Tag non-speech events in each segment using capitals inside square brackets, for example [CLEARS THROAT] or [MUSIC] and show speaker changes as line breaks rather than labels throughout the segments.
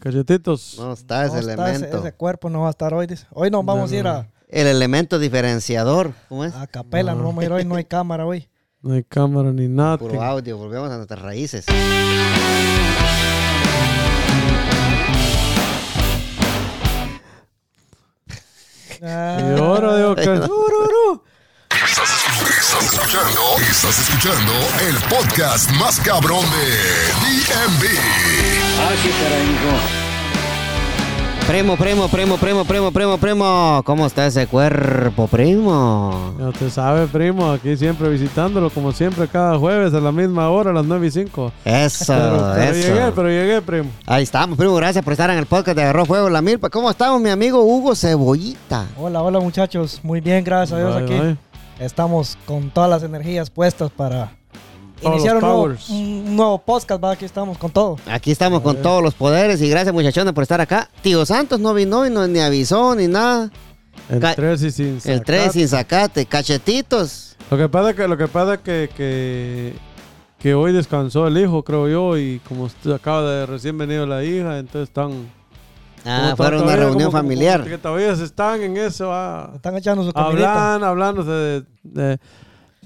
Cachetitos.
No está ese
No está
elemento.
ese, ese cuerpo no va a estar hoy. dice. Hoy nos vamos a ir a,
El elemento diferenciador. ¿Cómo es?
a capela, nos vamos a ir hoy, no hay [LAUGHS] cámara hoy.
No hay cámara ni nada.
Puro audio. Volvemos a nuestras raíces.
Ah,
Y ahora digo que... [LAUGHS]
Estás escuchando, estás escuchando el podcast más cabrón de DMV.
Primo, primo, primo, primo, primo, primo, primo. ¿Cómo está ese cuerpo, primo?
Ya usted sabe, primo, aquí siempre visitándolo, como siempre, cada jueves a la misma hora, a las 9 y 5.
Eso,
Pero, pero
eso.
llegué, pero llegué, primo.
Ahí estamos, primo. Gracias por estar en el podcast de Agarró Fuego la Milpa. ¿Cómo estamos, mi amigo Hugo Cebollita?
Hola, hola muchachos. Muy bien, gracias a Dios
Bye,
aquí.
bye.
Estamos con todas las energías puestas para
Todos
iniciar un nuevo, un nuevo podcast. ¿va? Aquí estamos con todo.
Aquí estamos con todos los poderes y gracias, muchachones, por estar acá. Tío Santos no vino y no, ni avisó ni nada.
El
Ca-
3 y sin
El 3
sacate.
sin sacate. Cachetitos.
Lo que pasa que, lo que, pasa que, que, que hoy descansó el hijo, creo yo, y como acaba de recién venido la hija, entonces están...
Ah, fueron una reunión
como-
familiar.
como que todavía se están en eso, ah,
Están echando su
hablan, hablándose de, de,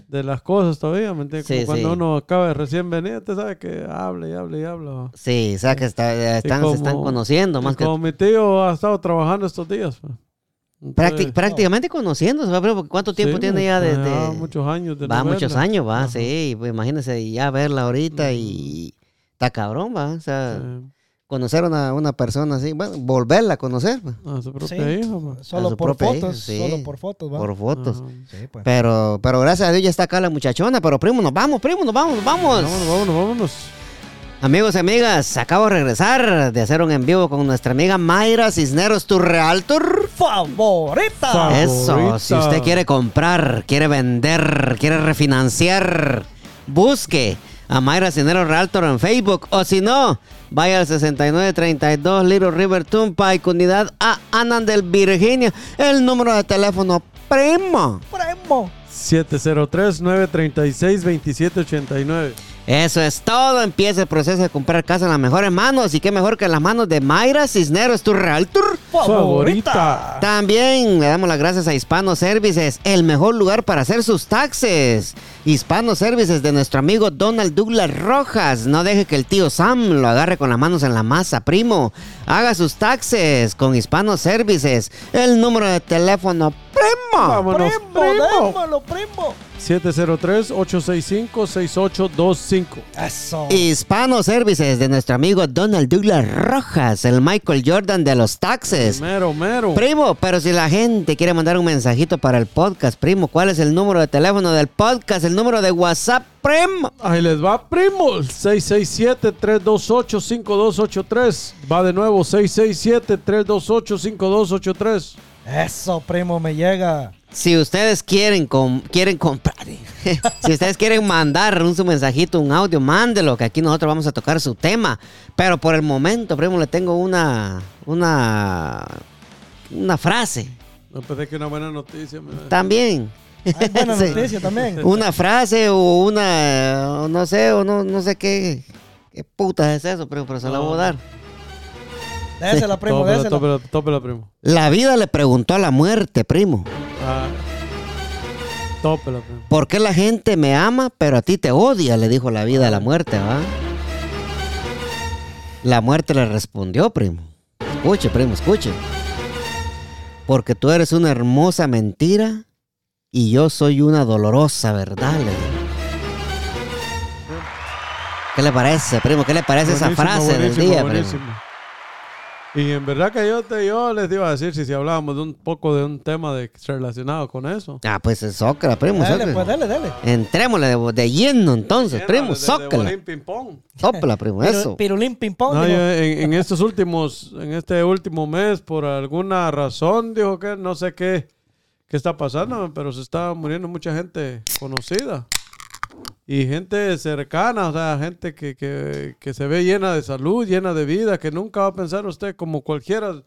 de las cosas todavía, ¿me entiendes? Como
Sí,
cuando
sí.
uno acaba de recién venir, te sabes que habla y habla y habla.
Sí, o sea que está- están,
como-
se están conociendo más que
como mi tío ha estado trabajando estos días. pues.
Prácti- prácticamente conociéndose, ¿cuánto tiempo
sí,
tiene ya
pues,
desde...?
ya muchos años de
va
no
muchos
verla.
años, va,
Ajá.
sí. Pues imagínese ya verla ahorita y... Está cabrón, va. O sea,
Sí.
Conocer a una, una persona así, bueno, volverla a conocer, va,
A su propia
Sí.
hija, pues.
Solo
su
por
hija,
fotos.
sí.
Solo por fotos, ¿va?
por fotos.
Sí, pues.
Pero, pero gracias a Dios ya está acá la muchachona. Pero primo, nos vamos, primo, nos vamos, nos vamos.
Vámonos, vámonos, vámonos.
Amigos y amigas, acabo de regresar de hacer un en vivo con nuestra amiga Mayra Cisneros, tu realtor.
¡Favorita!
Fa-
Eso,
Favorita.
si usted quiere comprar, quiere vender, quiere refinanciar, busque a Mayra Cisneros Realtor en Facebook. O si no, vaya al 6932 Little River Turnpike, unidad A, Anandel, Virginia. El número de teléfono, primo.
¡Primo!
703-936-2789.
Eso es todo. Empieza el proceso de comprar casa en las mejores manos. Y qué mejor que en las manos de Mayra Cisneros, tu realtor.
Favorita.
También le damos las gracias a Hispano Services, el mejor lugar para hacer sus taxes. Hispano Services de nuestro amigo Donald Douglas Rojas. No deje que el tío Sam lo agarre con las manos en la masa, primo. Haga sus taxes con Hispano Services. El número de teléfono.
Vámonos,
¡Primo!
primo.
¡Démoslo, primo!
703-865-6825.
Eso.
Hispano Services de nuestro amigo Donald Douglas Rojas, el Michael Jordan de los taxes.
Mero, mero.
Primo, pero si la gente quiere mandar un mensajito para el podcast, primo, ¿cuál es el número de teléfono del podcast? El número de WhatsApp, primo.
Ahí les va, primo. 667-328-5283. Va de nuevo, 667-328-5283.
Eso, primo, me llega.
Si ustedes quieren, com- quieren comprar, [LAUGHS] si ustedes quieren mandar un su mensajito, un audio, mándelo, que aquí nosotros vamos a tocar su tema. Pero por el momento, primo, le tengo una, una, una frase.
No pensé que una buena noticia. me-
También.
Hay buena [LAUGHS]
Sí.
noticia también.
Una frase o una, o no sé, o no, no sé qué, qué puta es eso, primo, pero se la voy a dar.
Désela, primo,
Tópela,
désela.
tópela, tópela, primo.
La vida le preguntó a la muerte, primo.
Ah. Tópela, primo.
¿Por qué la gente me ama, pero a ti te odia? Le dijo la vida a la muerte, ¿va? La muerte le respondió, primo. Escuche, primo, escuche. Porque tú eres una hermosa mentira y yo soy una dolorosa verdad, le dijo. ¿Qué le parece, primo? ¿Qué le parece esa
Buenísimo,
frase del
buenísimo,
día, primo?
Y en verdad que yo, te, yo les iba a decir si, si hablábamos de un poco de un tema de, relacionado con eso.
Ah, pues es zócala, primo.
Dale, pues, dale, dale.
Entrémosle de, de lleno entonces, primo,
ping-pong.
Sópala, primo, [LAUGHS] eso.
Piru- Pirulín ping-pong.
No,
dijo.
yo en, en estos últimos, en este último mes, por alguna razón, dijo que no sé qué, qué está pasando, pero se está muriendo mucha gente conocida. Y gente cercana, o sea, gente que, que, que se ve llena de salud, llena de vida, que nunca va a pensar usted como cualquiera,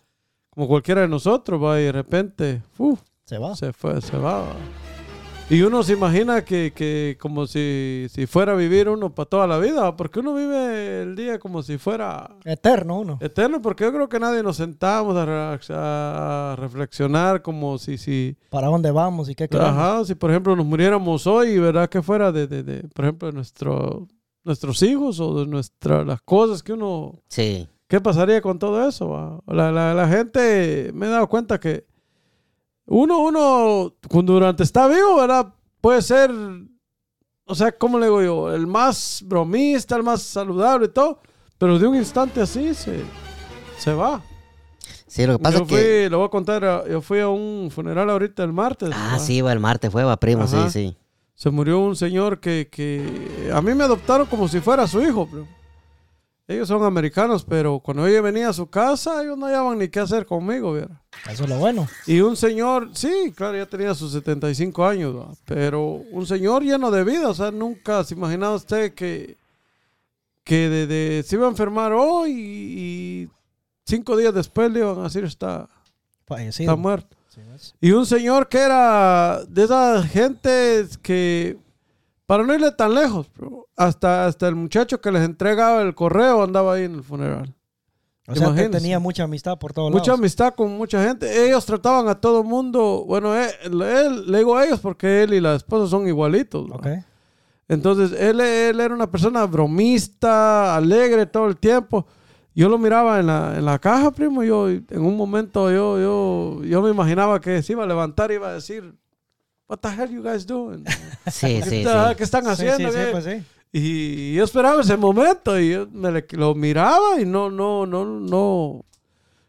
como cualquiera de nosotros, va, y de repente, uf,
Se va.
se fue, se va. Y uno se imagina que, que como si, si fuera a vivir uno para toda la vida, porque uno vive el día como si fuera
Eterno uno.
eterno, porque yo creo que nadie nos sentamos a, re- a reflexionar como si, si,
¿Para dónde vamos y qué queremos?
ajá, si por ejemplo nos muriéramos hoy, ¿verdad? Que fuera de, de, de, por ejemplo, de nuestro, nuestros hijos o de nuestra, las cosas que uno
Sí.
¿Qué pasaría con todo eso? La, la- la gente, me he dado cuenta que uno, uno, cuando durante está vivo, ¿verdad? Puede ser, o sea, ¿cómo le digo yo? El más bromista, el más saludable y todo, pero de un instante así se, se va.
Sí, lo que pasa
yo
es
fui,
que...
le voy a contar, yo fui a un funeral ahorita el martes.
Ah,
¿va?
sí, va el martes fue, va, primo,
Ajá.
sí, sí.
Se murió un señor que, que a mí me adoptaron como si fuera su hijo. pero Ellos son americanos, pero cuando ella venía a su casa, ellos no hallaban ni qué hacer conmigo, ¿viera?
Eso es lo bueno.
Y un señor, sí, claro, ya tenía sus 75 años, pero un señor lleno de vida, o sea, nunca se imaginaba usted que, que de, de- se iba a enfermar hoy y, y cinco días después le iban a decir está,
Fallecido.
está muerto. Y un señor que era de esas gentes que, para no irle tan lejos, bro, hasta, hasta el muchacho que les entregaba el correo andaba ahí en el funeral.
O sea, que tenía mucha amistad por todos
Mucha
lados.
amistad con mucha gente. Ellos trataban a todo mundo. Bueno, él, él- le digo a ellos porque él y la esposa son igualitos. ¿no?
Ok.
Entonces, él, él era una persona bromista, alegre todo el tiempo. Yo lo miraba en la, en la caja, primo. Yo, en un momento, yo, yo, yo me imaginaba que se iba a levantar y iba a decir, What the hell you guys doing? [LAUGHS]
Sí,
¿Qué,
sí,
está-
sí.
qué están
Sí,
haciendo?
sí, sí,
qué?"
pues sí.
Y yo esperaba ese momento y yo me le- lo miraba y no, no, no, no,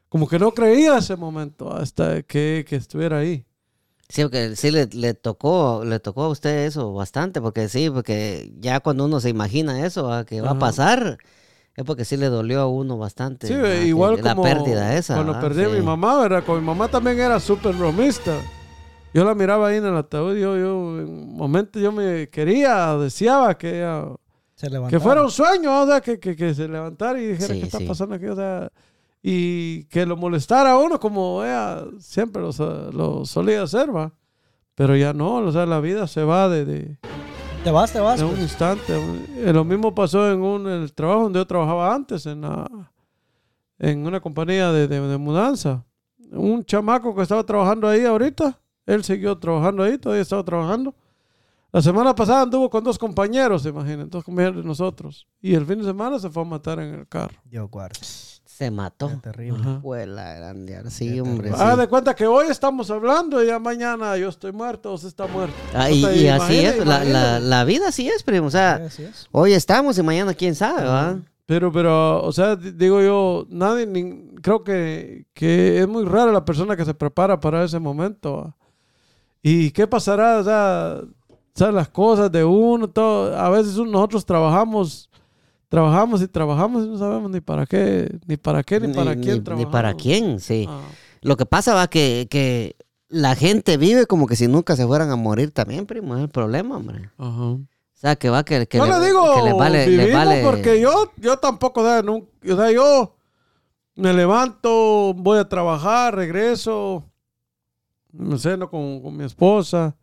como que no creía ese momento hasta que, que estuviera ahí.
Sí, porque sí le, le tocó, le tocó a usted eso bastante, porque sí, porque ya cuando uno se imagina eso, ah, que va a
Ajá.
pasar, es porque sí le dolió a uno bastante.
Sí,
que
igual
la
como
pérdida esa.
cuando
ah,
perdí a mi
sí.
mamá, ¿verdad? Con mi mamá también era súper bromista. Yo la miraba ahí en el ataúd y yo, yo en un momento yo me quería, deseaba que ella-
Se
que fuera un sueño, o sea, que, que, que se levantara y dijera
Sí,
qué está
sí.
pasando aquí, o sea, y que lo molestara a uno como ella siempre lo, lo solía hacer, va. Pero ya no, o sea, la vida se va de, de,
Te vas, te vas.
de un
pues.
instante. Eh, Lo mismo pasó en un, el trabajo donde yo trabajaba antes, en, la, en una compañía de, de- de mudanza. Un chamaco que estaba trabajando ahí ahorita, él siguió trabajando ahí, todavía estaba trabajando. La semana pasada anduvo con dos compañeros, se imaginan, dos compañeros de nosotros. Y el fin de semana se fue a matar en el carro.
Dios guarde.
Se mató.
Qué terrible.
Fue la grande. Sí,
Qué
hombre. sí.
Haga de cuenta que hoy estamos hablando y ya mañana yo estoy muerto o usted está muerto.
Ah, y, y así es, la, la, la vida así es, primo. O sea,
Así es.
hoy estamos y mañana quién sabe, ¿va?
Pero, pero, o sea, di- digo yo, nadie, ni- creo que, que es muy rara la persona que se prepara para ese momento. ¿va? ¿Y qué pasará? O sea, sea, las cosas de uno, todo. A veces nosotros trabajamos, trabajamos y trabajamos y no sabemos ni para qué, ni para qué, ni, para quién
ni
trabajamos.
para quién, sí.
Ah,
Lo que pasa va que, que la gente vive como que si nunca se fueran a morir también, primo. Es el problema, hombre.
ajá.
O sea, que va que, que
Yo le, digo,
que le vale, le vale.
porque yo, yo tampoco, o sea, nun- o sea, yo me levanto, voy a trabajar, regreso, me ceno con, con mi esposa,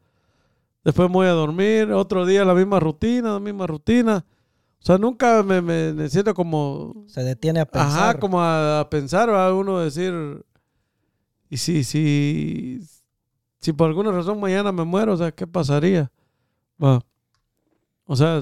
después me voy a dormir, otro día la misma rutina, la misma rutina. O sea, nunca me, me- me siento como,
Se detiene a pensar.
ajá, como a, a pensar, a uno decir, y si, si, si por alguna razón mañana me muero, o sea, ¿qué pasaría? Va. O sea,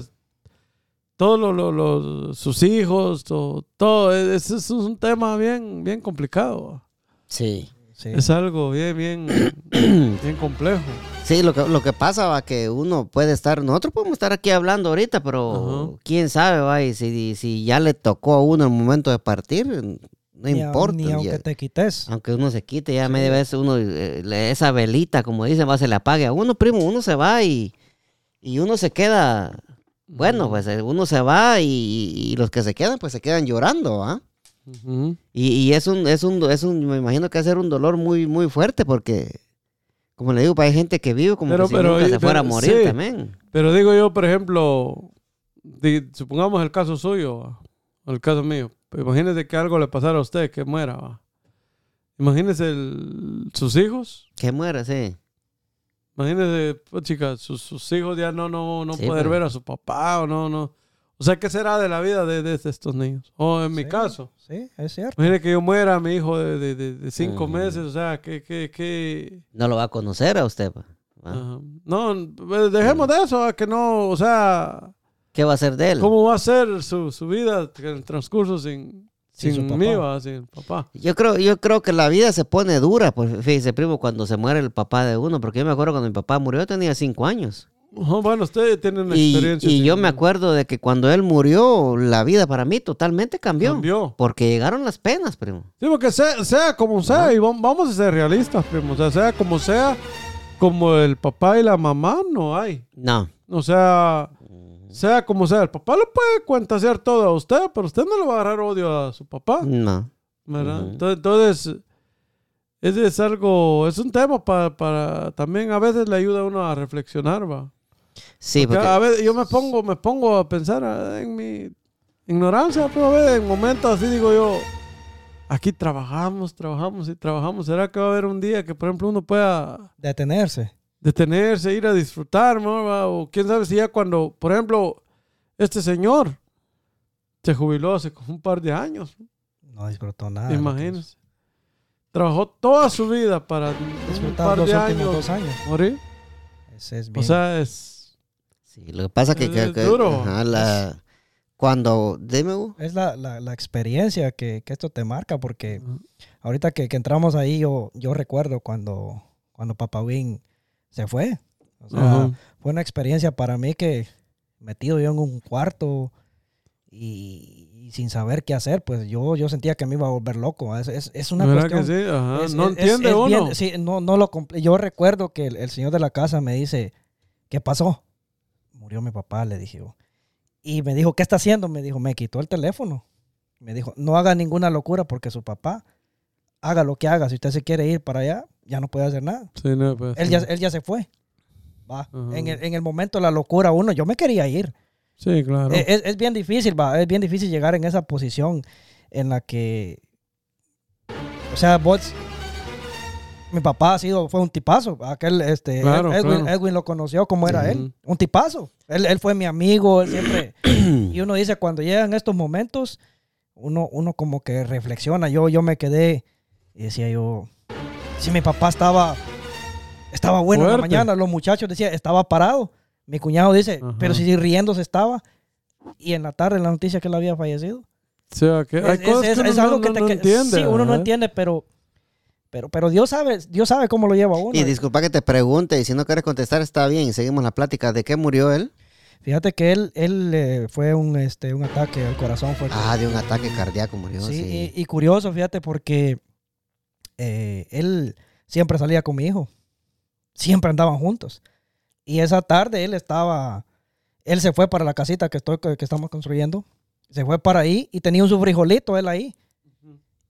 todos lo- lo- los- sus hijos, to- todo, es, es un tema bien, bien complicado.
Sí.
Sí.
Es algo bien, bien, [CLEARS THROAT] bien complejo.
Sí, lo que, lo que pasa va que uno puede estar, nosotros podemos estar aquí hablando ahorita, pero
Ajá.
quién sabe, va, y si, si ya le tocó a uno el momento de partir, no
Ni a-
importa.
Ni
ya.
aunque te quites.
Aunque uno se quite, ya media vez uno, eh, le- esa velita, como dicen, va, se le apague a uno, primo, uno se va y, y uno se queda, bueno, pues eh, uno se va y, y los que se quedan, pues se quedan llorando, ¿ah? Y, y es un, es un, es un, me imagino que va a ser un dolor muy, muy fuerte porque, como le digo, pues, hay gente que vive como
Pero-
que si
pero-
nunca se
pero-
fuera a morir
sí.
también.
Pero digo yo, por ejemplo, di- supongamos el caso suyo, o el caso mío. Imagínese que algo le pasara a usted, que muera. va. Imagínese el- sus hijos.
Que muera, sí.
Imagínese, pues, chicas, sus, sus hijos ya no, no, no
Sí,
poder
pues.
ver a su papá o no, no. O sea, ¿qué será de la vida de, de estos niños? O en mi
Sí,
caso,
Sí, es cierto.
imagínese que yo muera, mi hijo de, de, de- de cinco
Mm.
meses, o sea, que, que, que...
No lo va a conocer a usted. pa. Ah.
ajá. No, pues, dejemos de eso, a que no, o sea,
¿Qué va a hacer de él?
¿cómo va a ser su, su vida en el transcurso sin,
Sin
mí,
papá.
va, sin papá?
Yo creo, yo creo que la vida se pone dura, pues fíjese, primo, cuando se muere el papá de uno, porque yo me acuerdo cuando mi papá murió, yo tenía cinco años.
Bueno, ustedes tienen una
Y,
experiencia.
y yo me acuerdo de que cuando él murió, la vida para mí totalmente cambió.
Cambió.
Porque llegaron las penas, primo.
Sí, porque sea, sea como sea, y vam- vamos a ser realistas, primo. O sea, sea como sea, como el papá y la mamá, no hay.
No.
O sea, sea como sea, el papá le puede cuentasear todo a usted, pero usted no le va a agarrar odio a su papá,
No.
¿verdad? Entonces, entonces, ese es algo, es un tema para, para, también a veces le ayuda a uno a reflexionar, va.
Sí,
Porque
porque...
a veces yo me pongo, me pongo a pensar ah, en mi ignorancia, pero a veces en momentos así digo yo, aquí trabajamos, trabajamos y trabajamos. ¿Será que va a haber un día que, por ejemplo, uno pueda
Detenerse.
detenerse, ir a disfrutar, ¿no? O quién sabe si ya cuando, por ejemplo, este señor se jubiló hace como un par de años,
No disfrutó nada.
imagínense. Trabajó toda su vida para un
Disfrutar
par
los
de
últimos
años
dos años.
morir.
Ese es
O
bien.
sea, es...
Sí, lo que pasa que...
Es-
que-
es
que-
duro.
ajá, la- Cuando... Dime, Hugo.
es la, la, la experiencia que, que esto te marca, porque ahorita que, que entramos ahí, yo, yo recuerdo cuando, cuando Papá Win se fue. O sea,
Ajá.
fue una experiencia para mí que metido yo en un cuarto y, y sin saber qué hacer, pues yo, yo sentía que me iba a volver loco. Es, es, es una
¿Verdad
cuestión.
que sí? Ajá.
es-
no
es-
entiende
es
uno.
bien- sí, no, no lo Yo recuerdo que el, el señor de la casa me dice, ¿qué pasó? Murió mi papá, le dije yo. Y me dijo, ¿qué está haciendo? Me dijo, me quitó el teléfono. Me dijo, no haga ninguna locura porque su papá haga lo que haga. Si usted se quiere ir para allá, ya no puede hacer nada.
Sí, no, pues,
Él
sí.
ya, él ya se fue. Va. En, el, en el momento de la locura, uno, yo me quería ir.
Sí, claro.
Eh, Es, es bien difícil, va. Es bien difícil llegar en esa posición en la que. O sea, vos. Mi papá ha sido, fue un tipazo. Aquel, este,
Claro,
Edwin,
claro.
Edwin lo conoció como era él. Un tipazo. Él, él fue mi amigo, él siempre. [CLEARS THROAT] y uno dice, cuando llegan estos momentos, uno, uno como que reflexiona. Yo, yo me quedé y decía yo, si mi papá estaba, estaba bueno en la mañana, los muchachos decían, estaba parado. Mi cuñado dice,
Ajá.
pero si riéndose estaba. Y en la tarde la noticia que él había fallecido.
O sea, que hay
Es,
cosas
es-
que uno
es
no-
algo
no,
que te
no
que-
entiende.
Sí, uno no entiende, pero, pero, pero Dios sabe, Dios sabe cómo lo lleva a uno.
Y disculpa que te pregunte, y si no quieres contestar está bien, seguimos la plática. ¿De qué murió él?
Fíjate que él, él eh, fue un, este, un ataque al corazón fuerte.
Ah, de un ataque cardíaco murió,
sí,
sí.
Y, y curioso, fíjate, porque eh, él siempre salía con mi hijo. Siempre andaban juntos. Y esa tarde él estaba, él se fue para la casita que, estoy, que estamos construyendo. Se fue para ahí y tenía un su frijolito él ahí.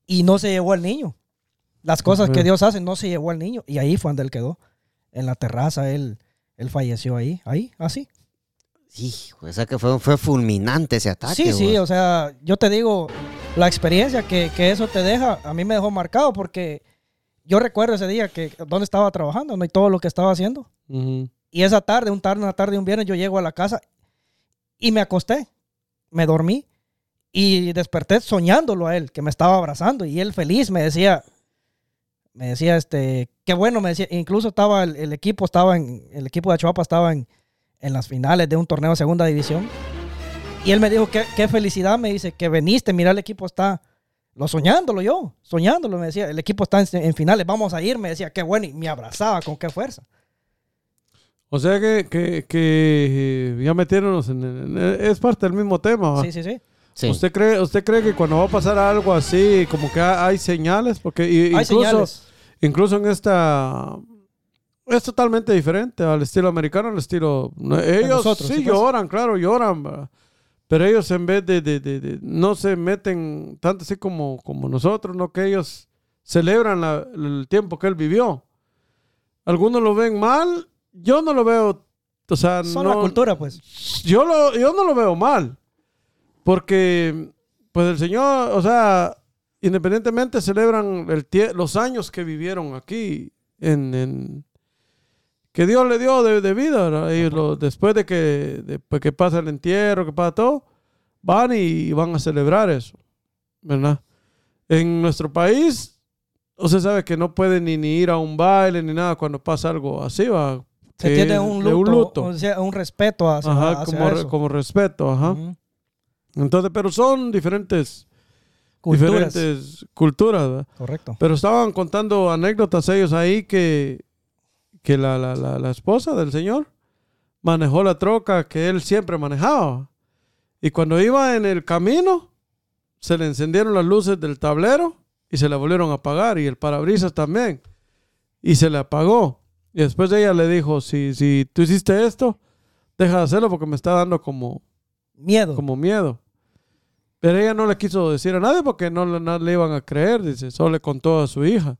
Y no se llevó al niño. Las cosas que. Dios hace, no se llevó al niño. Y ahí fue donde él quedó. En la terraza, él, él falleció ahí, ahí, así.
Hijo, o sea que fue, fue fulminante ese ataque.
Sí, sí, o sea, yo te digo, la experiencia que, que eso te deja, a mí me dejó marcado porque yo recuerdo ese día que donde estaba trabajando, ¿no? Y todo lo que estaba haciendo. Y esa tarde, un tarde, una tarde, un viernes, yo llego a la casa y me acosté, me dormí y desperté soñándolo a él, que me estaba abrazando y él feliz me decía, me decía, este, qué bueno, me decía, incluso estaba el, el equipo, estaba en, el equipo de Chuapa estaba en, en las finales de un torneo de segunda división. Y él me dijo, qué, qué felicidad, me dice, que veniste, mira, el equipo está, lo soñándolo yo, soñándolo, me decía, el equipo está en, en finales, vamos a ir, me decía, qué bueno, y me abrazaba con qué fuerza.
O sea que, que, que ya metiéndonos en, en- Es parte del mismo tema. ¿va?
Sí, sí, sí.
Sí.
¿Usted, cree, ¿Usted cree que cuando va a pasar algo así, como que ha- hay señales? Porque
Hay
incluso,
señales.
incluso en esta... Es totalmente diferente al estilo americano, al estilo... Ellos
nosotros,
sí
sí,
lloran, claro, lloran. Pero ellos en vez de, de- de- de- No se meten tanto así como, como nosotros, ¿no? Que ellos celebran la- el tiempo que él vivió. Algunos lo ven mal, yo no lo veo... O sea,
Son
no,
la cultura, pues.
yo, lo, yo no lo veo mal. Porque, pues el Señor, o sea, independientemente celebran el tie- los años que vivieron aquí, en, en- que Dios le dio de, de vida. Y lo- después de que, después que pasa el entierro, que pasa todo, van y van a celebrar eso. ¿Verdad? En nuestro país, usted sabe que no puede ni, ni ir a un baile ni nada cuando pasa algo así, va.
Se tiene un
de
luto, O sea, un respeto hacia,
Ajá,
hacia
como, re- como respeto, ajá. Entonces, pero son diferentes
Culturas.
diferentes culturas, ¿verdad?
Correcto.
Pero estaban contando anécdotas ellos ahí que, que la, la, la, la esposa del señor manejó la troca que él siempre manejaba. Y cuando iba en el camino, se le encendieron las luces del tablero y se le volvieron a apagar y el parabrisas también. Y se le apagó. Y después ella le dijo, si, si tú hiciste esto, deja de hacerlo porque me está dando como,
Miedo.
como miedo. Pero ella no le quiso decir a nadie porque no, le- no le iban a creer, dice, solo le contó a su hija.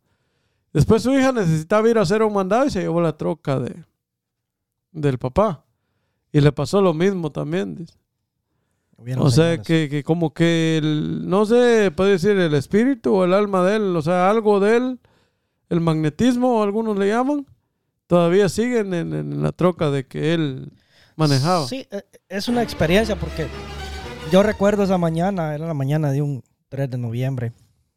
Después su hija necesitaba ir a hacer un mandado y se llevó la troca de, del papá. Y le pasó lo mismo también, dice. O sea, que, que como que, el- no sé, puede decir el espíritu o el alma de él, o sea, algo de él, el magnetismo, algunos le llaman, todavía siguen en, en la troca de que él manejaba.
Sí, eh, es una experiencia porque yo recuerdo esa mañana, era la mañana de un 3 de noviembre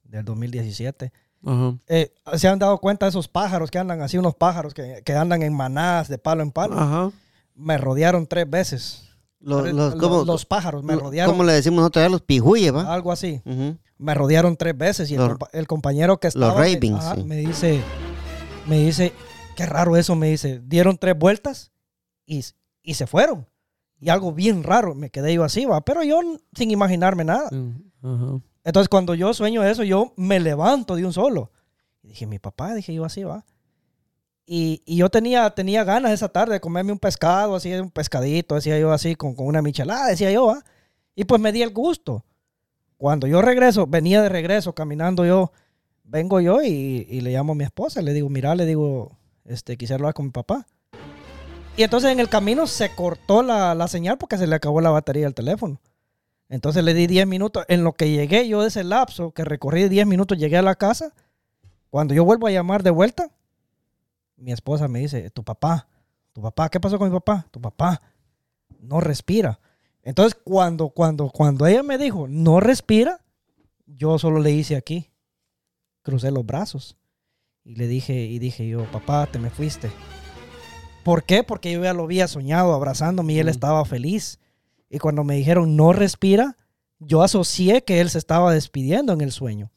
del 2017.
Ajá.
Eh, ¿Se han dado cuenta de esos pájaros que andan así, unos pájaros que, que andan en manadas de palo en palo? Me rodearon tres veces.
Los, los,
los-
¿cómo,
los pájaros me rodearon.
¿Cómo le decimos nosotros? Los pijuyes, ¿va?
Algo así. Me rodearon tres veces y el,
Los-
el compañero que estaba... ajá,
sí.
me dice, me dice, qué raro eso, me dice. Dieron tres vueltas y, y se fueron. Y algo bien raro, me quedé yo así, va. Pero yo sin imaginarme nada.
Ajá.
Entonces cuando yo sueño eso, yo me levanto de un solo. Y dije, mi papá, dije yo así, va. Y, y yo tenía, tenía ganas esa tarde de comerme un pescado, así, un pescadito, decía yo así, con, con una michelada, decía yo, va. Y pues me di el gusto. Cuando yo regreso, venía de regreso, caminando yo, vengo yo y, y le llamo a mi esposa, le digo, mira, le digo, este, quisiera hablar con mi papá. Y entonces en el camino se cortó la, la señal porque se le acabó la batería del teléfono. Entonces le di 10 minutos. En lo que llegué yo de ese lapso, que recorrí 10 minutos, llegué a la casa. Cuando yo vuelvo a llamar de vuelta, mi esposa me dice, tu papá, tu papá, ¿qué pasó con mi papá? Tu papá no respira. Entonces cuando, cuando, cuando ella me dijo, no respira, yo solo le hice aquí. Crucé los brazos. Y le dije, y dije yo, papá, te me fuiste. ¿Por qué? Porque yo ya lo había soñado abrazándome y él
Mm.
estaba feliz. Y cuando me dijeron no respira, yo asocié que él se estaba despidiendo en el sueño.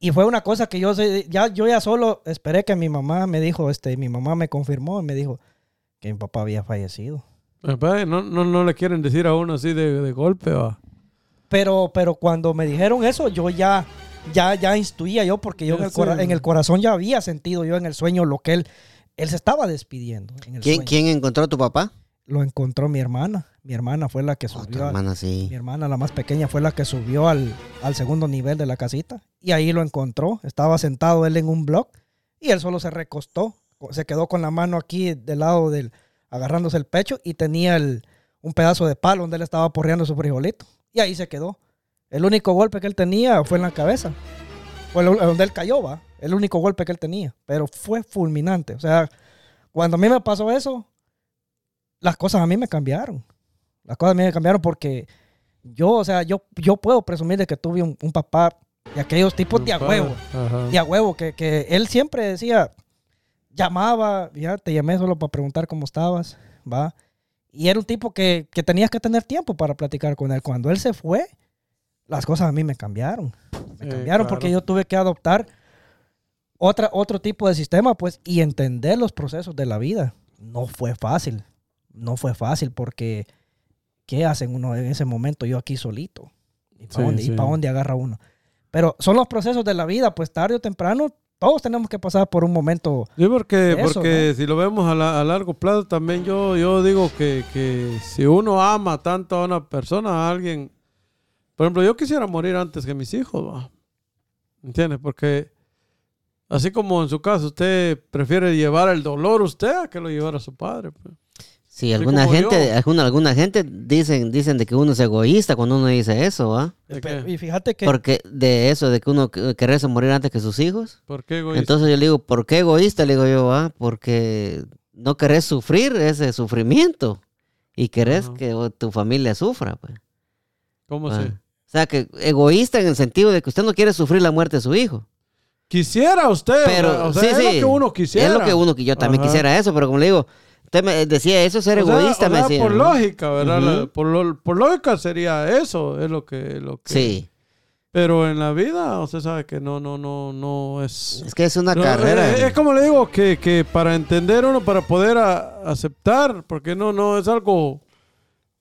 Y fue una cosa que yo ya yo ya solo esperé que mi mamá me dijo, este, mi mamá me confirmó y me dijo que mi papá había fallecido.
Papá, No, no, no le quieren decir a uno así de, de golpe, va.
Pero, pero cuando me dijeron eso, yo ya, ya, ya instuía yo, porque yo el, en el corazón ya había sentido yo en el sueño lo que él, él se estaba despidiendo. En el
¿Quién,
sueño.
¿Quién encontró a tu papá?
Lo encontró mi hermana. Mi hermana fue la que
Oh, tu
subió. al-
hermana, sí.
Mi hermana, la más pequeña, fue la que subió al, al segundo nivel de la casita. Y ahí lo encontró. Estaba sentado él en un blog y él solo se recostó. Se quedó con la mano aquí del lado del, agarrándose el pecho y tenía el, un pedazo de palo donde él estaba porreando su frijolito. Y ahí se quedó. El único golpe que él tenía fue en la cabeza. Fue donde él cayó, va. El único golpe que él tenía. Pero fue fulminante. O sea, cuando a mí me pasó eso, las cosas a mí me cambiaron. Las cosas a mí me cambiaron porque yo, o sea, yo, yo puedo presumir de que tuve un, un papá de aquellos tipos de a huevo.
Ajá.
De a huevo, que, que él siempre decía, llamaba, ya te llamé solo para preguntar cómo estabas, va. Y era un tipo que, que tenías que tener tiempo para platicar con él. Cuando él se fue, las cosas a mí me cambiaron. Me
Sí,
cambiaron
claro.
porque yo tuve que adoptar otra, otro tipo de sistema, pues, y entender los procesos de la vida. No fue fácil. No fue fácil porque, ¿qué hacen uno en ese momento? Yo aquí solito. ¿Y para
Sí,
dónde, y
sí.
pa' dónde agarra uno? Pero son los procesos de la vida, pues tarde o temprano, todos tenemos que pasar por un momento.
Sí, porque,
Eso,
porque si lo vemos a, la- a largo plazo, también yo, yo digo que, que si uno ama tanto a una persona, a alguien, por ejemplo, yo quisiera morir antes que mis hijos, ¿va? ¿entiendes? Porque así como en su caso usted prefiere llevar el dolor usted a que lo llevara su padre. pues.
Sí, alguna gente,
yo.
alguna, alguna gente dicen, dicen de que uno es egoísta cuando uno dice eso, ¿va?
¿De
Pero-
qué?
Y fíjate que
Porque de eso, de que uno que- querrse morir antes que sus hijos.
¿Por qué, egoísta?
Entonces yo le digo, ¿por qué egoísta? Le digo yo, ¿va? Porque no querés sufrir ese sufrimiento y querés
Ajá.
que tu familia sufra, pues.
¿Cómo
Ah.
así?
O sea, que egoísta en el sentido de que usted no quiere sufrir la muerte de su hijo.
Quisiera usted,
Pero
o sea,
sí,
es
sí.
lo que uno quisiera.
Es lo que uno que yo también
Ajá.
quisiera eso, pero como le digo, usted me decía eso es ser
O sea,
egoísta,
o
me
sea,
decía.
por
¿no?
lógica, ¿verdad? La- por, lo- por lógica sería eso, es lo que, lo que.
Sí,
Pero en la vida, usted sabe que no, no, no, no es.
es que es una
No,
carrera.
Es, como le digo, que, que para entender uno, para poder a- aceptar, porque no, no es algo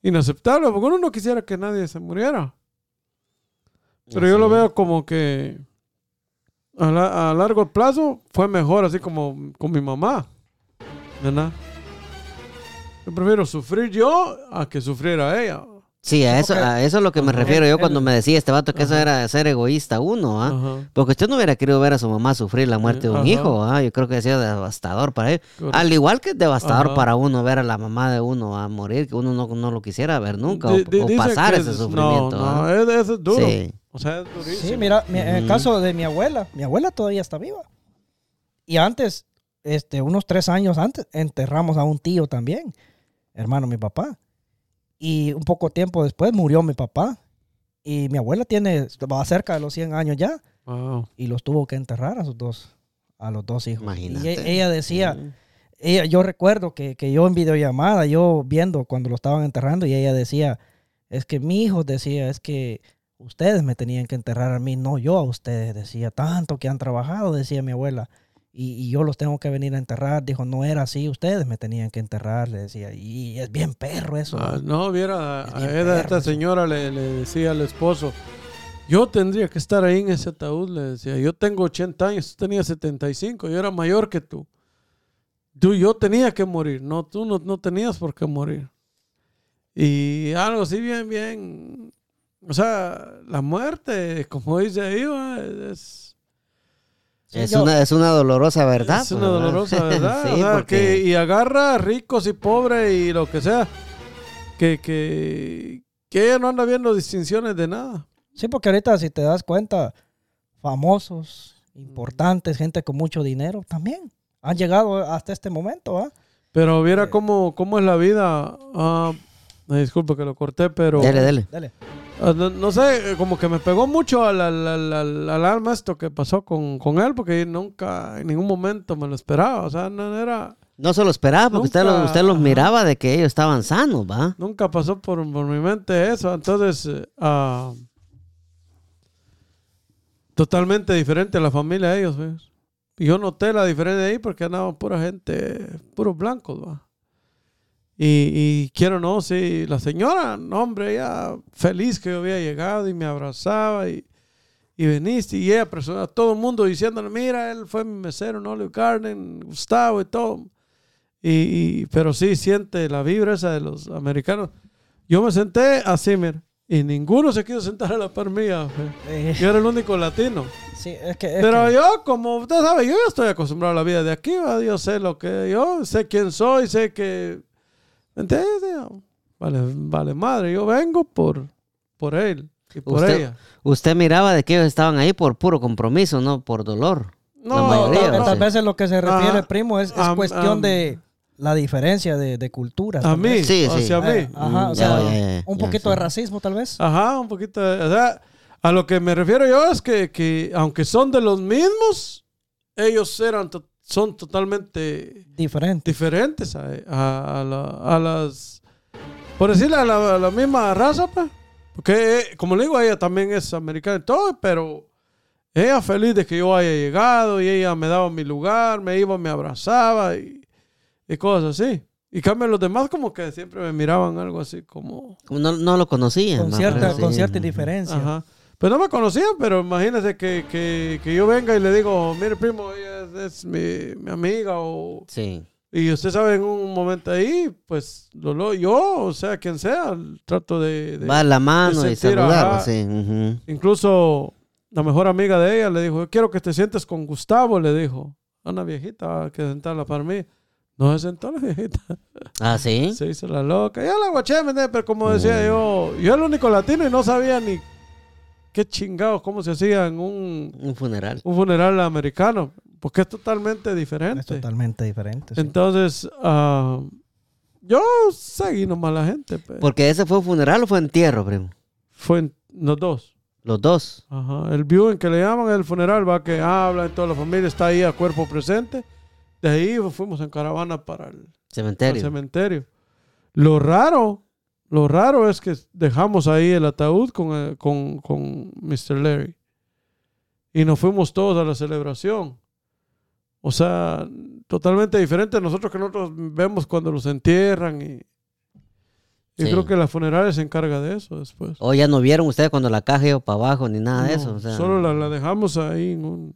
inaceptable, porque uno no quisiera que nadie se muriera. Pero yo lo veo como que a, la- a largo plazo fue mejor, así como con mi mamá. ¿Verdad? Yo prefiero sufrir yo a que sufriera ella.
Sí, a eso, a eso es lo que me
Ajá.
refiero yo cuando me decía este vato que eso era ser egoísta uno, ¿ah?
Ajá,
Porque usted no hubiera querido ver a su mamá sufrir la muerte de un
Ajá.
hijo, ¿ah? Yo creo que ha sido devastador para él.
correcto.
Al igual que es devastador para uno ver a la mamá de uno a morir, que uno no, no lo quisiera ver nunca, o, pasar ese
es-
sufrimiento.
No, no,
¿ah?
es- eso es duro.
Sí.
O sea, es durísimo.
Sí, mira, mi- en el caso de mi abuela, mi abuela todavía está viva. Y antes, este, unos tres años antes, enterramos a un tío también, hermano de mi papá. Y un poco tiempo después murió mi papá. Y mi abuela tiene, va cerca de los 100 años ya,
Wow.
y los tuvo que enterrar a sus dos, a los dos hijos.
Imagínate.
Y e- ella decía,
Mm.
ella, yo recuerdo que, que yo en videollamada, yo viendo cuando lo estaban enterrando, y ella decía, es que mi hijo decía, es que ustedes me tenían que enterrar a mí, no yo a ustedes, decía, tanto que han trabajado, decía mi abuela, y, y yo los tengo que venir a enterrar, dijo, no era así, ustedes me tenían que enterrar, le decía, y es bien perro eso.
Ah, no, viera,
Es
esta señora le, le decía al esposo, yo tendría que estar ahí en ese ataúd, le decía, yo tengo 80 años, tú tenías 75, yo era mayor que tú. Tú, yo tenía que morir, no, tú no, no tenías por qué morir. Y algo así bien, bien, o sea, la muerte, como dice ahí, va, es...
Es,
yo-
una, es una dolorosa verdad.
Es una
pues, ¿verdad?
dolorosa [LAUGHS] verdad.
sí,
o sea,
porque
que, y agarra ricos y pobres y lo que sea. Que, que, que ella no anda viendo distinciones de nada.
Sí, porque ahorita si te das cuenta, famosos, importantes, gente con mucho dinero, también han llegado hasta este momento, ¿ah?
Pero viera
Sí.
cómo, cómo es la vida. Ah, me disculpe que lo corté, pero
Dele, dele.
Dale.
Ah, no, no sé, como que me pegó mucho al, al, al- al- al alma esto que pasó con, con él, porque nunca, en ningún momento me lo esperaba. O sea, no era,
No se lo esperaba porque usted,
Nunca,
lo- usted los miraba de que ellos estaban sanos, ¿va?
Nunca pasó por, por mi mente eso. Entonces, eh, ah, totalmente diferente la familia de ellos. ¿ves? Y yo noté la diferencia ahí porque andaban pura gente, puros blancos. ¿va? Y, y quiero no, sí, la señora, no, hombre, ella feliz que yo había llegado y me abrazaba y, y veniste y ella presionó a todo el mundo diciéndole, mira, él fue mi mesero en Olive Garden, Gustavo y todo. Y, y- pero sí siente la vibra esa de los americanos. Yo me senté así, mira, y ninguno se quiso sentar a la par mía. fe.
Eh,
Yo era el único latino.
sí, es que... es
Pero
que-
yo, como usted sabe, yo ya estoy acostumbrado a la vida de aquí, ¿va? yo sé lo que, yo sé quién soy, sé que, ¿me entiendes? Vale, vale madre, yo vengo por, por él y por
Usted-
ella.
Usted miraba de que ellos estaban ahí por puro compromiso, no por dolor.
No,
la mayoría,
Tal-
¿no?
tal vez en lo que se refiere
Ajá.
el primo es, es cuestión de la diferencia de, de culturas.
a mí,
vez.
Sí, sí.
hacia
Eh,
mí.
Ajá, o
Mm,
sea,
ya, ya, ya,
un poquito de racismo tal vez.
Ajá, un poquito. de- o sea, a lo que me refiero yo es que, que aunque son de los mismos, ellos eran to- son totalmente
Diferente.
diferentes a, a- a la- a las. Por decirle a la, a la misma raza, pues. Porque, eh, como le digo, ella también es americana y todo, pero ella feliz de que yo haya llegado y ella me daba mi lugar, me iba, me abrazaba y, y cosas así. Y cambio los demás como que siempre me miraban algo así como...
No, no lo conocían.
Con cierta, con cierta indiferencia.
Ajá. Pues no me conocían, pero imagínese que, que, que yo venga y le digo, mire primo, ella es, es mi, mi amiga o...
Sí.
Y usted sabe, en un momento ahí, pues lo, lo- yo, o sea, quien sea, trato de... de-
Va a la mano y
sentir,
saludar, sí. ujú.
Incluso la mejor amiga de ella le dijo, yo quiero que te sientes con Gustavo, le dijo. Una viejita que sentarla para mí. No se sentó la viejita.
Ah, sí. [LAUGHS]
Se hizo la loca. Ya la guaché, ¿me entiendes? Pero como decía
Mm.
yo, yo era el único latino y no sabía ni qué chingados, cómo se hacía en un,
Un funeral.
un funeral americano. porque es totalmente diferente.
Es totalmente diferente. sí.
Entonces, ah, yo seguí nomás a la gente. pe.
Porque ese fue funeral o fue entierro, primo.
Fue en los dos.
Los dos.
Ajá. El viewing que le llaman el funeral va que habla en toda la familia, está ahí a cuerpo presente. De ahí fuimos en caravana para el,
Cementerio.
cementerio. Lo raro, lo raro es que dejamos ahí el ataúd con, el- con, con Mr. Larry. Y nos fuimos todos a la celebración. O sea, totalmente diferente a nosotros que nosotros vemos cuando los entierran. Y, y
Sí.
creo que la funeraria se encarga de eso después.
O ya no vieron ustedes cuando la caja iba para abajo ni nada de
No,
eso. o sea.
Solo la, la dejamos ahí en un,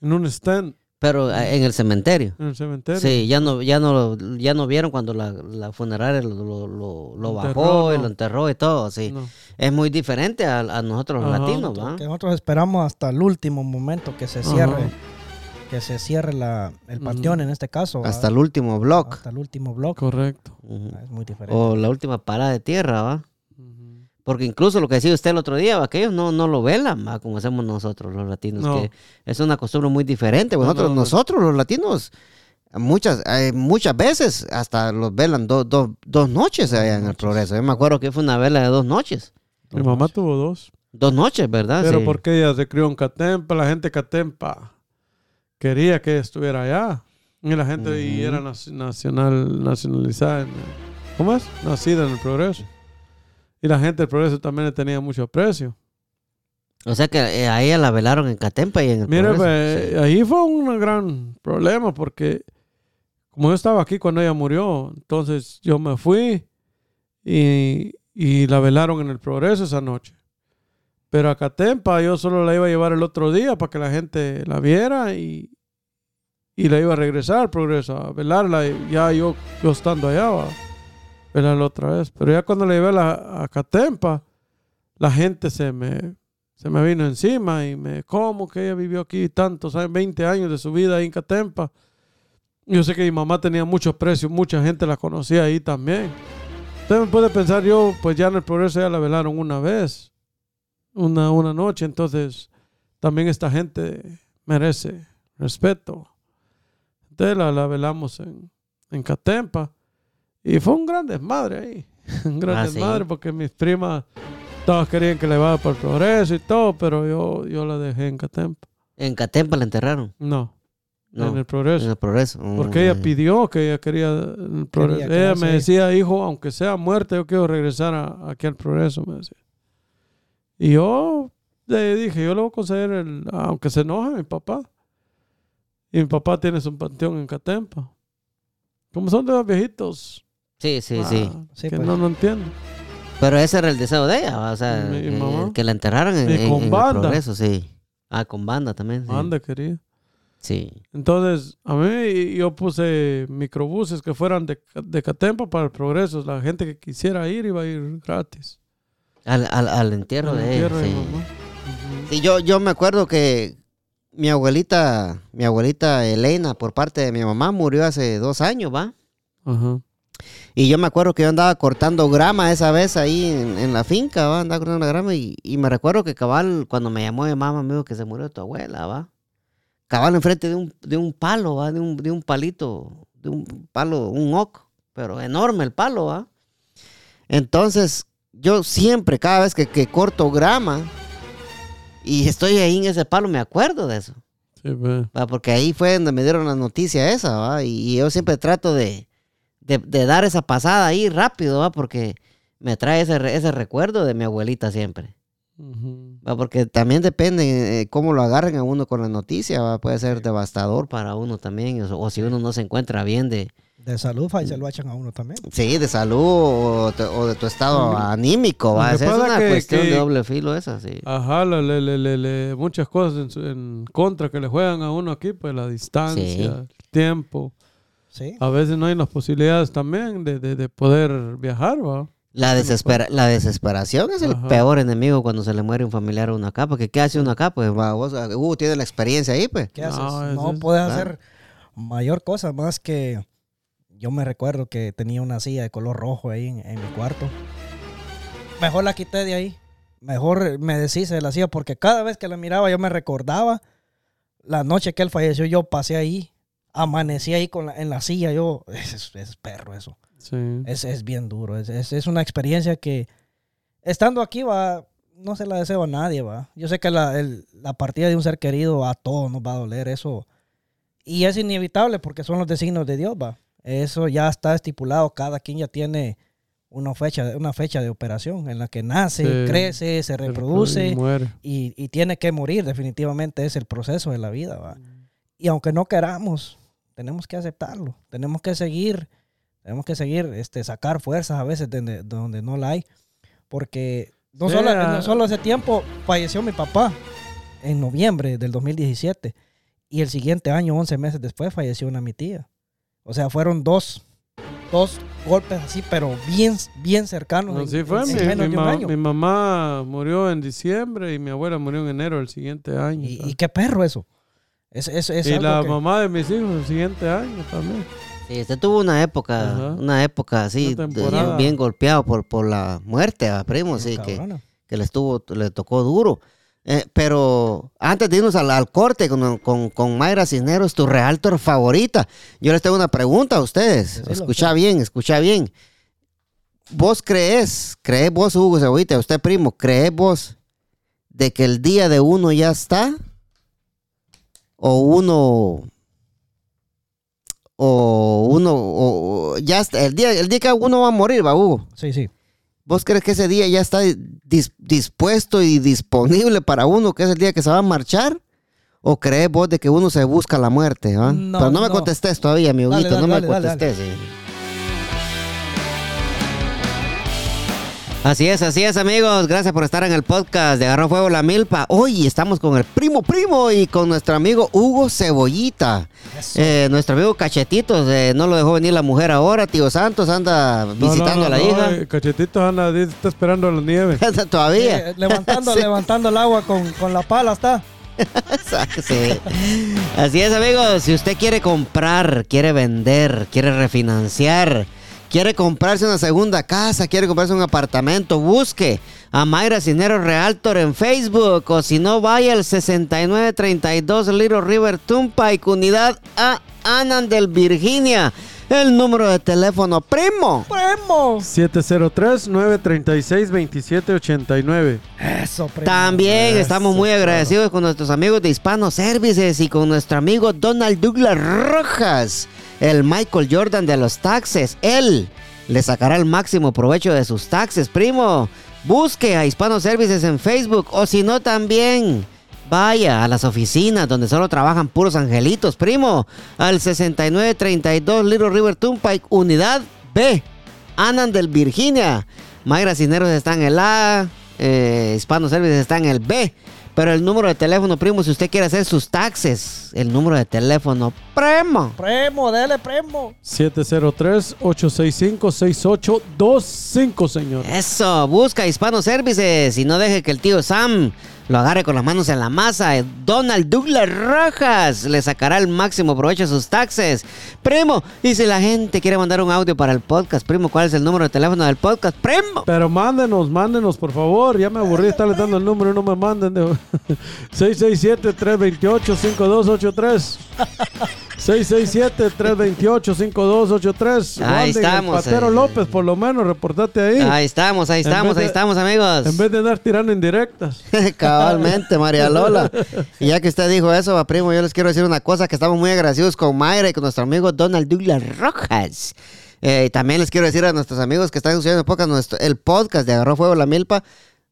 en un stand
Pero eh, en el cementerio.
en el cementerio.
Sí, ya no, ya no, ya no vieron cuando la, la funeraria lo, lo, lo- lo
Enterró,
bajó y
no.
lo enterró y todo, sí.
No.
Es muy diferente a, a nosotros los
Ajá.
latinos, ¿va?
Que nosotros esperamos hasta el último momento que se cierre,
Ajá.
que se cierre la, el panteón en este caso. ¿va?
Hasta el último block.
hasta el último bloque.
Correcto.
Es muy diferente.
O la última parada de tierra, ¿va? Porque incluso lo que decía usted el otro día, ¿va? que ellos no, no lo velan, ¿va? como hacemos nosotros los latinos,
No.
que es una costumbre muy diferente.
No,
Nosotros,
no, no.
nosotros los latinos, muchas, eh, muchas veces hasta los velan do- do- dos noches allá en el progreso. Yo me acuerdo que fue una vela de dos noches.
Mi mamá tuvo dos.
Dos noches, ¿verdad?
Pero
Sí.
porque ella se crió en Catempa, la gente de Catempa quería que estuviera allá. Y la gente y era naci- nacional, nacionalizada. en ¿Cómo es? Nacida en el progreso. Y la gente del progreso también le tenía mucho aprecio.
O sea que eh, a ella la velaron en Catempa y en el
Mire,
Sí.
ahí fue un gran problema porque como yo estaba aquí cuando ella murió, entonces yo me fui y, y la velaron en el progreso esa noche. Pero a Catempa yo solo la iba a llevar el otro día para que la gente la viera y, y la iba a regresar al progreso, a velarla, ya yo, yo estando allá, va, velarla otra vez. Pero ya cuando la llevé a, la- a Catempa, la gente se me, se me vino encima y me, ¿cómo que ella vivió aquí tantos años, 20 años de su vida ahí en Catempa? Yo sé que mi mamá tenía muchos precios, mucha gente la conocía ahí también. Usted me puede pensar, yo, pues ya en el progreso ya la velaron una vez, una, una noche, entonces también esta gente merece respeto. Entonces la, la velamos en, en Catempa y fue un gran desmadre ahí, [LAUGHS] un gran
Ah, sí.
desmadre porque mis primas todas querían que le vaya para el progreso y todo, pero yo, yo la dejé en Catempa.
En Catempa la enterraron.
No,
No,
en el progreso.
en el Progreso.
Porque
Mm,
ella
eh.
pidió que ella quería el progreso.
Quería
ella me decía, hijo, aunque sea muerta, yo quiero regresar a- aquí al progreso, me decía. Y yo le dije, yo le voy a conceder el, aunque se enoje mi papá. Y mi papá tiene su panteón en Catempa. Como son de los viejitos.
Sí, sí,
ah,
sí.
Sí,
que
pues.
no, no entiendo.
Pero ese era el deseo de ella, ¿va? o sea,
Mi
que, la enterraran en,
Y con
en el
banda.
Progreso, sí. Ah, con banda también. Sí.
Anda, quería.
Sí.
Entonces, a mí yo puse microbuses que fueran de, de Catempa para el progreso. La gente que quisiera ir iba a ir gratis.
Al, al, al entierro
Al
de ella.
entierro de
sí.
mamá.
Sí, yo, yo me acuerdo que mi abuelita, mi abuelita Elena, por parte de mi mamá, murió hace dos años, ¿va?
Ajá.
Y yo me acuerdo que yo andaba cortando grama esa vez ahí en, en la finca, ¿va? Andaba cortando la grama y, y me recuerdo que cabal, cuando me llamó mi mamá, me dijo que se murió tu abuela, ¿va? Cabal enfrente de un, de un palo, ¿va? De un, de un palito, de un palo, un oc, pero enorme el palo, ¿va? Entonces, yo siempre, cada vez que, que corto grama y estoy ahí en ese palo, me acuerdo de eso.
Sí, ve.
¿va? Porque ahí fue donde me dieron la noticia esa, ¿va? Y yo siempre trato de, de, de dar esa pasada ahí rápido, ¿va? Porque me trae ese, ese recuerdo de mi abuelita siempre.
Ujú.
¿va? Porque también depende eh, cómo lo agarren a uno con la noticia, ¿va? Puede ser devastador para uno también, o, o si uno no se encuentra bien de,
De salud, ahí se lo echan a uno también.
sí, de salud o, te- o de tu estado anímico, ¿va? es una
que-
cuestión
que-
de doble filo esa, sí.
Ajá, le, le- le- muchas cosas en, en contra que le juegan a uno aquí, pues la distancia,
Sí.
el tiempo.
Sí.
A veces no hay las posibilidades también de, de- de poder viajar, ¿va?
La, desespera la desesperación es el
Ajá.
peor enemigo cuando se le muere un familiar a uno acá, porque ¿qué hace uno acá? Pues va, vos, uh, tiene la experiencia ahí, pues.
¿Qué
No,
haces? No
es-
puedes
claro.
hacer mayor cosa más que yo me recuerdo que tenía una silla de color rojo ahí en, en mi cuarto. Mejor la quité de ahí. Mejor me deshice de la silla porque cada vez que la miraba yo me recordaba La noche que él falleció, yo pasé ahí. Amanecí ahí con la- en la silla. Yo, [LAUGHS] es, es perro eso.
Sí.
Es, es bien duro. Es, es- es una experiencia que, estando aquí, va, no se la deseo a nadie, va. Yo sé que la, el- la partida de un ser querido a todos nos va a doler eso. Y es inevitable porque son los designios de Dios, va. Eso ya está estipulado. Cada quien ya tiene una fecha, una fecha de operación en la que nace,
Sí.
crece, se
Y
reproduce
muere.
y, y tiene que morir. Definitivamente es el proceso de la vida, va. Y aunque no queramos, tenemos que aceptarlo. Tenemos que seguir, tenemos que seguir, este, sacar fuerzas a veces de donde, donde no la hay. Porque no, solo,
ah.
no solo hace tiempo falleció mi papá, en noviembre del 2017. Y el siguiente año, 11 meses después, falleció una mi tía. O sea, fueron dos, dos golpes así, pero bien, bien cercanos. en-
Así fue.
en
Mi,
menos
mi
de un
ma-
año.
mi mamá murió en diciembre y mi abuela murió en enero del siguiente año.
Y qué perro eso. Es, es, es
Y la
que-
mamá de mis hijos el siguiente año también.
Sí, usted tuvo una época,
Ajá.
una época así,
Una
bien golpeado por, por la muerte, ¿va, primo, sí, que, que le estuvo, le tocó duro. Eh, pero antes de irnos al, al corte con, con, con Mayra Cisneros, tu realtor favorita, yo les tengo una pregunta a ustedes.
Decilo,
escucha bien, escucha bien. ¿Vos crees, crees vos, Hugo Cebollita, usted primo, crees vos de que el día de uno ya está? ¿O uno o uno o- ya está, el día el día que uno va a morir, va Hugo.
Sí, sí.
¿Vos crees que ese día ya está dis- dispuesto y disponible para uno, que es el día que se va a marchar? ¿O crees vos de que uno se busca la muerte? ah?
No,
Pero no me contestes todavía, mi Huguito, no me
dale, dale,
Así es, así es, amigos. Gracias por estar en el podcast de Agarró Fuego la Milpa. Hoy estamos con el primo primo y con nuestro amigo Hugo Cebollita. Eh, nuestro amigo Cachetitos, eh, no lo dejó venir la mujer ahora. Tío Santos anda
No,
visitando
no,
a la
no,
hija.
eh, Cachetitos anda, está esperando la nieve. [LAUGHS]
Todavía.
Levantando, [LAUGHS]
Sí.
levantando el agua con, con la pala está. [LAUGHS]
Sí. Así es, amigos. Si usted quiere comprar, quiere vender, quiere refinanciar, quiere comprarse una segunda casa, quiere comprarse un apartamento, busque a Mayra Cinero Realtor en Facebook o si no, vaya al 6932 Little River Turnpike, unidad A, Anandel, Virginia. El número de teléfono, primo.
¡Primo!
703-936-2789.
Eso, primo.
También
Eso,
estamos muy agradecidos con nuestros amigos de Hispano Services y con nuestro amigo Donald Douglas Rojas, el Michael Jordan de los taxes. Él le sacará el máximo provecho de sus taxes, primo. Busque a Hispano Services en Facebook o si no también vaya a las oficinas donde solo trabajan puros angelitos, primo. Al 6932 Little River Turnpike, unidad B. Anandel, Virginia. Mayra Cisneros está en el A, eh, Hispano Services está en el B. Pero el número de teléfono, primo, si usted quiere hacer sus taxes, el número de teléfono, primo.
Primo, dele, primo.
703-865-6825, señor.
Eso, busca Hispano Services y no deje que el tío Sam lo agarre con las manos en la masa. Donald Douglas Rojas le sacará el máximo provecho a sus taxes. Primo, y si la gente quiere mandar un audio para el podcast, primo, ¿cuál es el número de teléfono del podcast? Primo.
Pero mándenos, mándenos, por favor. Ya me aburrí de estarles dando el número y no me manden. [LAUGHS] de- 667-328-5283. 667-328-5283.
Ahí estamos,
Patero
eh.
López, por lo menos, reportate ahí.
Ahí estamos, ahí estamos,
de-
ahí estamos, amigos.
En vez de andar tirando indirectas. [LAUGHS]
Cabalmente, María Lola. [LAUGHS] Y ya que usted dijo eso, primo, yo les quiero decir una cosa, que estamos muy agradecidos con Mayra y con nuestro amigo Donald Douglas Rojas. Eh, y también les quiero decir a nuestros amigos que están escuchando el podcast, nuestro, el podcast de Agarró Fuego la Milpa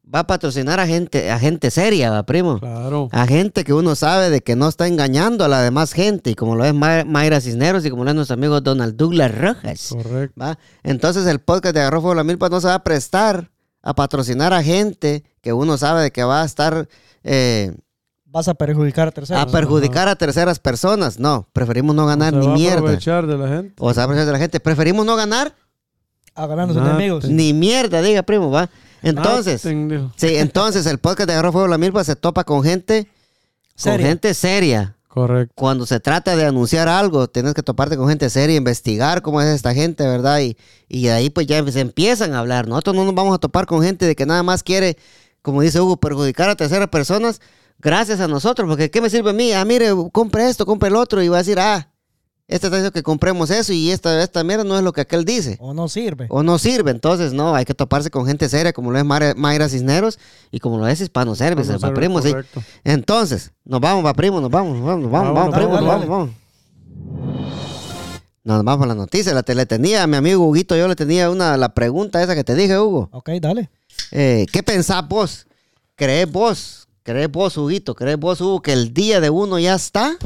va a patrocinar a gente, a gente seria, va, primo.
Claro.
A gente que uno sabe de que no está engañando a la demás gente, y como lo es Ma- Mayra Cisneros y como lo es nuestro amigo Donald Douglas Rojas.
Correcto.
¿va? Entonces el podcast de Agarró Fuego la Milpa no se va a prestar a patrocinar a gente que uno sabe de que va a estar eh,
Vas a perjudicar a terceros.
a perjudicar a terceras personas. No, preferimos no ganar
Se
ni
va a
mierda.
aprovechar de la gente.
O se va a aprovechar de la gente. Preferimos no ganar
A ganar los
Nada,
enemigos.
ni mierda, diga primo, va. Entonces,
Nothing, dijo.
sí, entonces el podcast de Agarró Fuego la Milpa se topa con gente, con
Seria.
gente seria.
Correcto.
Cuando se trata de anunciar algo, tienes que toparte con gente seria, investigar cómo es esta gente, ¿verdad? Y, y ahí pues ya se empiezan a hablar. Nosotros no nos vamos a topar con gente de que nada más quiere, como dice Hugo, perjudicar a terceras personas. gracias a nosotros, porque ¿qué me sirve a mí? Ah, mire, compre esto, compre el otro, y va a decir, ah, este está diciendo que compremos eso y esta, esta mierda no es lo que aquel dice.
O no sirve.
O no sirve, entonces no, hay que toparse con gente seria como lo es Mayra, Mayra Cisneros y como lo es Hispano va
ver,
primo, sí. Entonces, nos vamos, va primo, nos vamos, nos vamos, nos vamos,
Ah,
vamos, primo, nos vamos, vamos. Nos vamos a la noticia, la te le tenía a mi amigo Huguito, yo le tenía una, la pregunta esa que te dije, Hugo.
Ok, dale.
Eh, ¿Qué pensás vos? ¿Crees vos? ¿Crees vos, Huguito? ¿Crees vos, Hugo, que el día de uno ya está?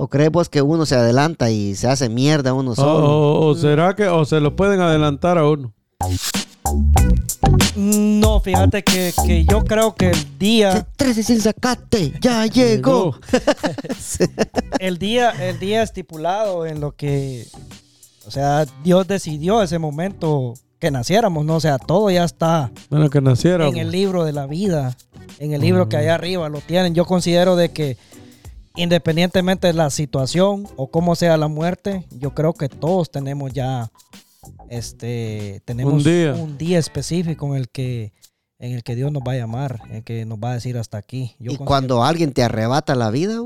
¿O crees vos que uno se adelanta y se hace mierda uno
O,
solo?
o- o será que o se lo pueden adelantar a uno.
No, fíjate que, que yo creo que el día,
13 sin sacate, ya llegó. [LAUGHS] [LAUGHS]
el día, el día estipulado en lo que, o sea, Dios decidió ese momento que naciéramos, ¿no? O sea, todo ya está
Bueno, que naciera.
en el libro de la vida, en el libro que allá arriba lo tienen. Yo considero de que independientemente de la situación o cómo sea la muerte, yo creo que todos tenemos ya este tenemos
Un día.
un día específico en el que en el que Dios nos va a llamar, en el que nos va a decir hasta aquí. Yo
y
considero-
cuando alguien te arrebata la vida.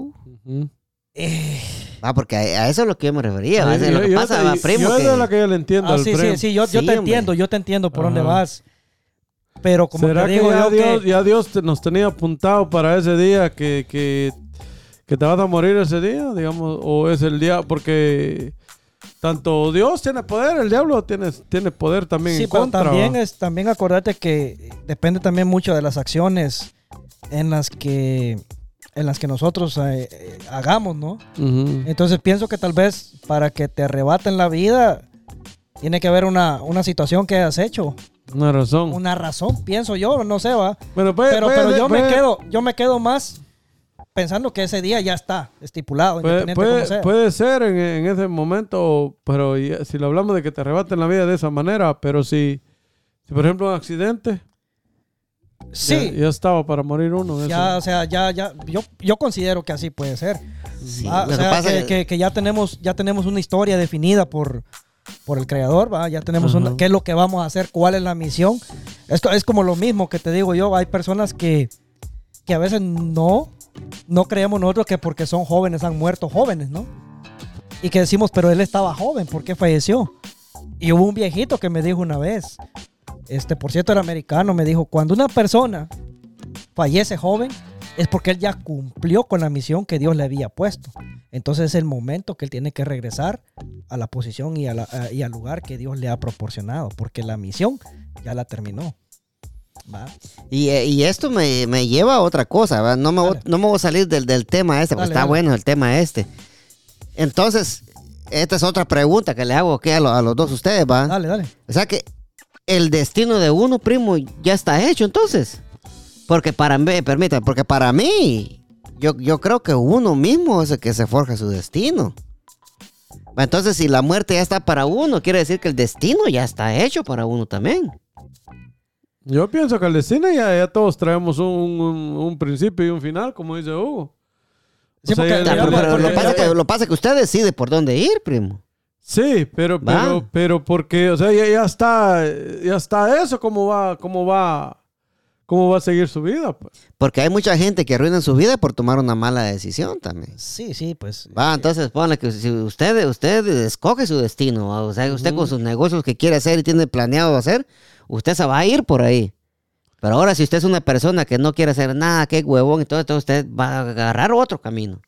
Eh,
Ah, porque a, a eso es lo que yo me refería. es lo
yo-
que
yo
pasa,
te-
va, primo.
yo
que-
es que yo le entiendo
ah,
al
sí, sí,
primo.
sí, yo, yo
Sí,
te
hombre.
entiendo, yo te entiendo por dónde vas. Pero como
¿Será
te digo
que ya
yo
Dios,
que
ya Dios te- nos tenía apuntado para ese día que, que, que te vas a morir ese día, digamos, o es el día, porque tanto Dios tiene poder, el diablo tiene, tiene poder también
Sí,
en
pero
contra.
también
¿va?
es también acordate que depende también mucho de las acciones en las que en las que nosotros eh, eh, hagamos, ¿no? Entonces pienso que tal vez para que te arrebaten la vida tiene que haber una, una situación que has hecho,
Una razón.
una razón, pienso yo, no sé, va.
Bueno,
Pero, pero yo me quedo, yo me quedo más pensando que ese día ya está estipulado,
Puede, puede- puede ser en, en ese momento, pero ya- si lo hablamos de que te arrebaten la vida de esa manera, pero si, si por ejemplo un accidente,
sí,
ya, ya estaba para morir uno. eso.
ya, o sea, ya, ya, yo, yo considero que así puede ser.
Sí,
Ah, o sea,
pasa
que,
es-
que- que ya tenemos ya tenemos una historia definida por, por el creador, ¿va? ya tenemos una,
Ajá.
qué es lo que vamos a hacer, cuál es la misión. Esto es como lo mismo que te digo yo, hay personas que, que a veces no, no creemos nosotros que porque son jóvenes han muerto jóvenes, ¿no? Y que decimos, pero él estaba joven, ¿por qué falleció? Y hubo un viejito que me dijo una vez, este, por cierto era americano, me dijo, cuando una persona fallece joven, es porque él ya cumplió con la misión que Dios le había puesto. Entonces es el momento que él tiene que regresar a la posición y, al lugar que Dios le ha proporcionado, porque la misión ya la terminó. ¿Va?
Y, eh, y esto me, me lleva a otra cosa, ¿va? No me, voy, no me voy a salir del, del tema este, porque
Dale,
está
dale.
bueno el tema este. Entonces, esta es otra pregunta que le hago aquí a, lo- a los dos ustedes, ¿va?
Dale, dale.
O sea que el destino de uno, primo, ya está hecho entonces. Porque para mí, permítame, porque para mí, yo, yo creo que uno mismo es el que se forja su destino. Entonces, si la muerte ya está para uno, quiere decir que el destino ya está hecho para uno también.
Yo pienso que al destino ya, ya todos traemos un, un- un principio y un final, como dice Hugo.
Sí,
sea, ya-
pero, lo, pasa que, lo pasa que usted decide por dónde ir, primo.
Sí, pero, pero, pero porque, o sea, ya, ya está, ya está eso, cómo va, cómo va, cómo va a seguir su vida, pues.
Porque hay mucha gente que arruina su vida por tomar una mala decisión también.
Sí, sí, pues.
Va, entonces ponle que si usted, usted escoge su destino, ¿va? o sea, usted con sus negocios que quiere hacer y tiene planeado hacer, usted se va a ir por ahí. Pero ahora si usted es una persona que no quiere hacer nada, que huevón, entonces, entonces usted va a agarrar otro camino.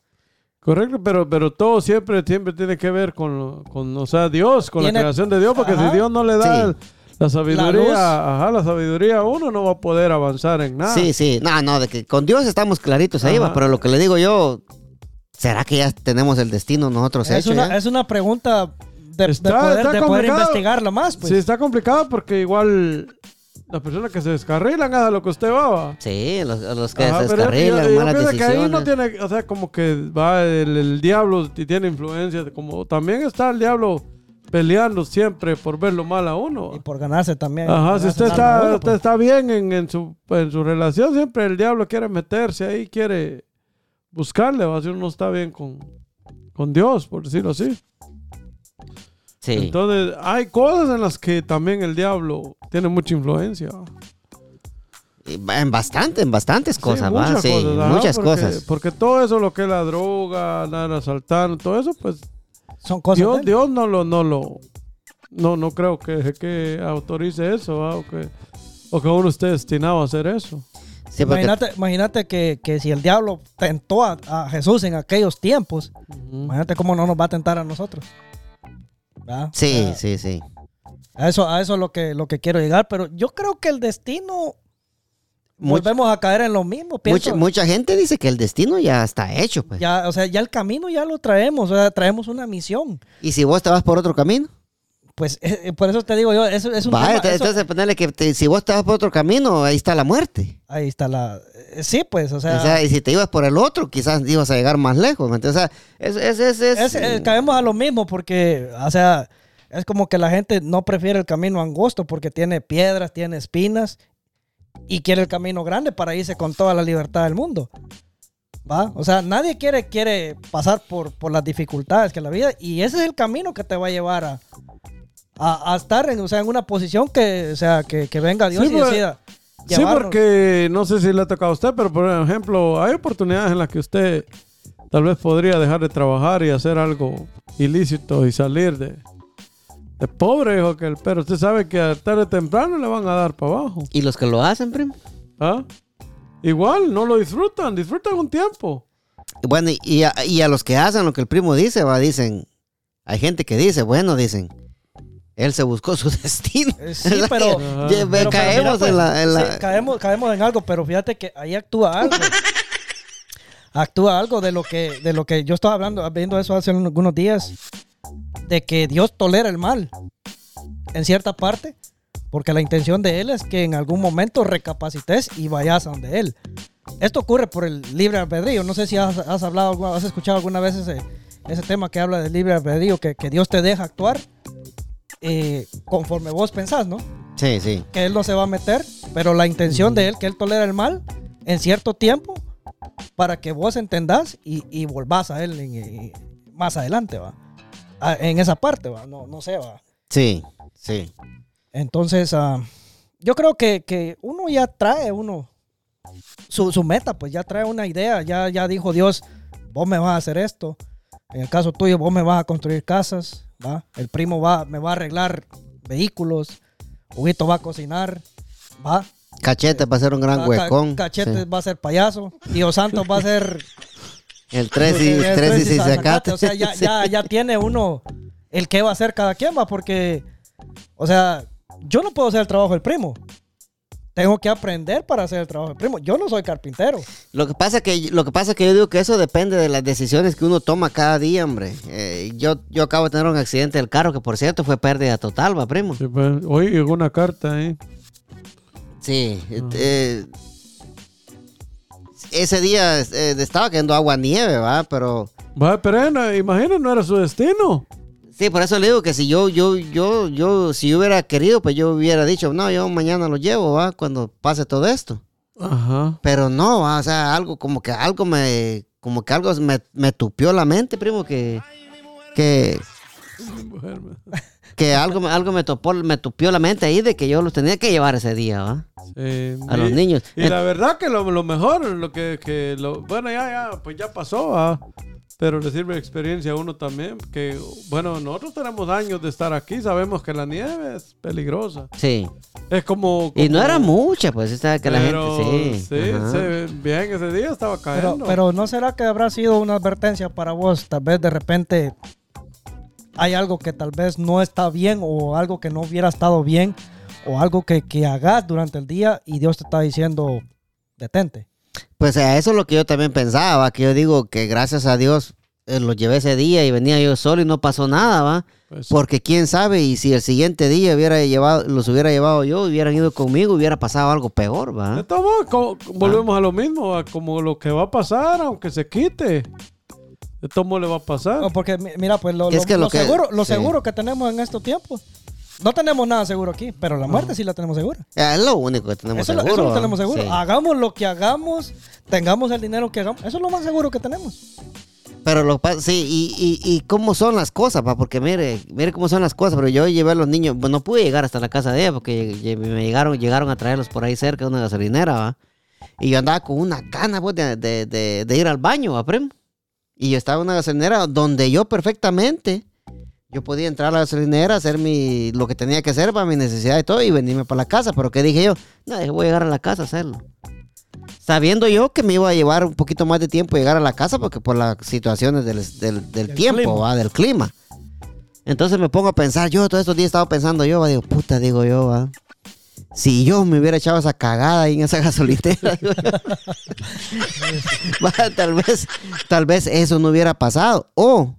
Correcto, pero, pero todo siempre, siempre tiene que ver con, con o sea, Dios, con
Tiene-
la creación de Dios, porque
Ajá.
si Dios no le da
Sí.
La sabiduría, ajá, la sabiduría, uno no va a poder avanzar en nada.
Sí, sí, no, no, de que con Dios estamos claritos ahí, va, pero lo que le digo yo, ¿será que ya tenemos el destino nosotros
Es
hecho?
una,
ya?
es una pregunta de, de
Está-
poder, de poder
complicado.
investigarla más, pues.
Sí, está complicado porque igual las personas que se descarrilan hagan lo que usted va. va.
Sí, los, los que
Ajá,
se descarrilan,
yo- yo
malas
pienso que ahí no
decisiones.
tiene, o sea, como que va el, el diablo y tiene influencia, como también está el diablo peleando siempre por ver lo mal a uno.
Y por ganarse también.
Ajá, si usted está,
uno,
usted
pues.
está bien en, en su, en su relación, siempre el diablo quiere meterse ahí, quiere buscarle, va, si uno no está bien con, con Dios, por decirlo así.
Sí.
Entonces, hay cosas en las que también el diablo tiene mucha influencia.
En bastante, en bastantes cosas,
Sí,
¿va?
muchas
Sí,
cosas, ajá,
muchas
porque-
cosas.
Porque todo eso, lo que es la droga, andar asaltando, todo eso, pues
Son cosas.
Dios,
de.
Dios no lo, no lo, no, no creo que, que autorice eso, ¿va? o que, o que uno esté destinado a hacer eso.
Sí, porque-
Imagínate, imagínate que, que si el diablo tentó a, a Jesús en aquellos tiempos, imagínate cómo no nos va a tentar a nosotros. ¿Verdad?
sí,
O sea,
sí, sí.
A eso, a eso es lo que, lo que quiero llegar, pero yo creo que el destino
Much-
volvemos a caer en lo mismo. Pienso,
Mucha, mucha gente dice que el destino ya está hecho, pues.
ya, o sea, ya el camino ya lo traemos, o sea, traemos una misión.
Y si vos te vas por otro camino,
Pues eh, eh, por eso te digo yo, eso es un
vaya,
tema-
entonces,
eso-
entonces ponerle que te- si vos te vas por otro camino, ahí está la muerte.
ahí está la eh, sí, pues, o sea,
o sea, y si te ibas por el otro, quizás ibas a llegar más lejos. ¿me entiendes? O sea, es, es, es, es-
es- eh, caemos a lo mismo porque, o sea, es como que la gente no prefiere el camino angosto porque tiene piedras, tiene espinas y quiere el camino grande para irse con toda la libertad del mundo. ¿Va? O sea, nadie quiere, quiere pasar por, por las dificultades que la vida y ese es el camino que te va a llevar a, a, a estar en, o sea, en una posición que, o sea, que, que venga Dios
Sí,
y
pues,
decida.
Sí, porque no sé si le ha tocado a usted, pero por ejemplo, hay oportunidades en las que usted tal vez podría dejar de trabajar y hacer algo ilícito y salir de, de pobre, hijo, que el- pero usted sabe que a tarde o temprano le van a dar para abajo.
Y los que lo hacen, primo.
¿Ah? Igual, no lo disfrutan, disfrutan un tiempo.
Bueno, y- a, y a los que hacen lo que el primo dice, va, dicen, hay gente que dice, bueno, dicen, él se buscó su [LAUGHS] destino.
Eh, Sí, pero, [LAUGHS]
caemos
mira, pues,
en la... en la-
sí, caemos, caemos en algo, pero fíjate que ahí actúa algo. [LAUGHS] actúa algo de lo que, de lo que yo estaba hablando, viendo eso hace algunos días, de que Dios tolera el mal en cierta parte, porque la intención de Él es que en algún momento recapacites y vayas a donde Él. Esto ocurre por el libre albedrío. No sé si has, has hablado, has escuchado alguna vez ese, ese tema que habla del libre albedrío, que, que Dios te deja actuar eh, conforme vos pensás, ¿no?
Sí, sí.
que él no se va a meter, pero la intención de él, que él tolera el mal en cierto tiempo para que vos entendás y, y volvás a él en- en- más adelante, va. A- en esa parte, va. No, no sé, va.
Sí, sí.
Entonces, ah, yo creo que, que uno ya trae uno su, su meta, pues ya trae una idea, ya, ya dijo Dios, vos me vas a hacer esto. En el caso tuyo, vos me vas a construir casas, ¿va? El primo va, me va a arreglar vehículos, Huguito va a cocinar, ¿va?
Cachete va a ser un gran huecón.
Cachete
Sí.
va a ser payaso. Tío Santos va a ser.
El 3 y,
el
tres y
sacate. O sea, ya, ya, [LAUGHS] ya tiene uno el que va a hacer cada quien, va, porque. O sea, yo no puedo hacer el trabajo del primo. Tengo que aprender para hacer el trabajo del primo. Yo no soy carpintero.
Lo que pasa que lo que pasa que yo digo que eso depende de las decisiones que uno toma cada día, hombre. Eh, yo yo acabo de tener un accidente del carro que por cierto fue pérdida total, va primo.
Sí, pues, hoy llegó una carta ahí.
Sí. eh, ese día eh, estaba cayendo agua nieve, va, pero
Va, pero eh, imagina, no era su destino.
sí, por eso le digo que si yo yo yo yo si yo hubiera querido, pues yo hubiera dicho, "No, yo mañana lo llevo, va, cuando pase todo esto."
Ajá.
Pero no, va, o sea, algo como que algo me como que algo me, me tupió la mente, primo, que que que algo, me- algo me topó, me tupió la mente ahí de que yo los tenía que llevar ese día, ¿va?
Sí,
A los
y-
niños.
Y la verdad que lo, lo mejor, lo que, que lo, bueno, ya, ya, pues ya pasó, ah, pero le sirve experiencia a uno también, que, bueno, nosotros tenemos años de estar aquí, sabemos que la nieve es peligrosa.
Sí.
Es como...
Y no
como-
era mucha, pues, esta que la
pero
gente, sí.
Sí, se- bien, ese día estaba
Pero,
cayendo.
pero ¿no será que habrá sido una advertencia para vos? Tal vez de repente hay algo que tal vez no está bien o algo que no hubiera estado bien o algo que, que hagas durante el día y Dios te está diciendo, detente.
Pues a eso es lo que yo también pensaba, que yo digo que gracias a Dios eh, lo llevé ese día y venía yo solo y no pasó nada, ¿va?
Pues,
Porque quién sabe, y si el siguiente día hubiera llevado, los hubiera llevado yo, hubieran ido conmigo, hubiera pasado algo peor, ¿va?
co- volvemos a lo mismo, a como lo que va a pasar, aunque se quite. De modos le va a pasar.
No, porque mi- mira, pues lo,
Es
lo-
que lo
lo
que-
seguro, lo
sí.
seguro que tenemos en estos tiempos, no tenemos nada seguro aquí, pero la muerte sí la tenemos segura.
Es lo único que tenemos
Eso, lo-
seguro.
eso lo tenemos seguro.
Sí.
Hagamos lo que hagamos, tengamos el dinero que hagamos, eso es lo más seguro que tenemos.
Pero lo pasa, sí, y, y, y cómo son las cosas, pa, porque mire, mire cómo son las cosas, pero yo llevé a los niños, pues no pude llegar hasta la casa de ella porque me llegaron, llegaron a traerlos por ahí cerca de una gasolinera, va. Y yo andaba con una gana, pues, de, de, de- de ir al baño, va, primo. Y yo estaba en una gasolinera donde yo perfectamente, yo podía entrar a la gasolinera, hacer mi, lo que tenía que hacer para mi necesidad y todo, y venirme para la casa. Pero ¿qué dije yo? No, voy a llegar a la casa a hacerlo. Sabiendo yo que me iba a llevar un poquito más de tiempo llegar a la casa porque por las situaciones del, del- del
Del
tiempo,
clima.
¿va? del clima. Entonces me pongo a pensar, yo todos estos días estaba pensando yo, va, digo, puta, digo yo, va. Si yo me hubiera echado esa cagada ahí en esa [LAUGHS] gasolinera, [LAUGHS] tal vez, tal vez eso no hubiera pasado. O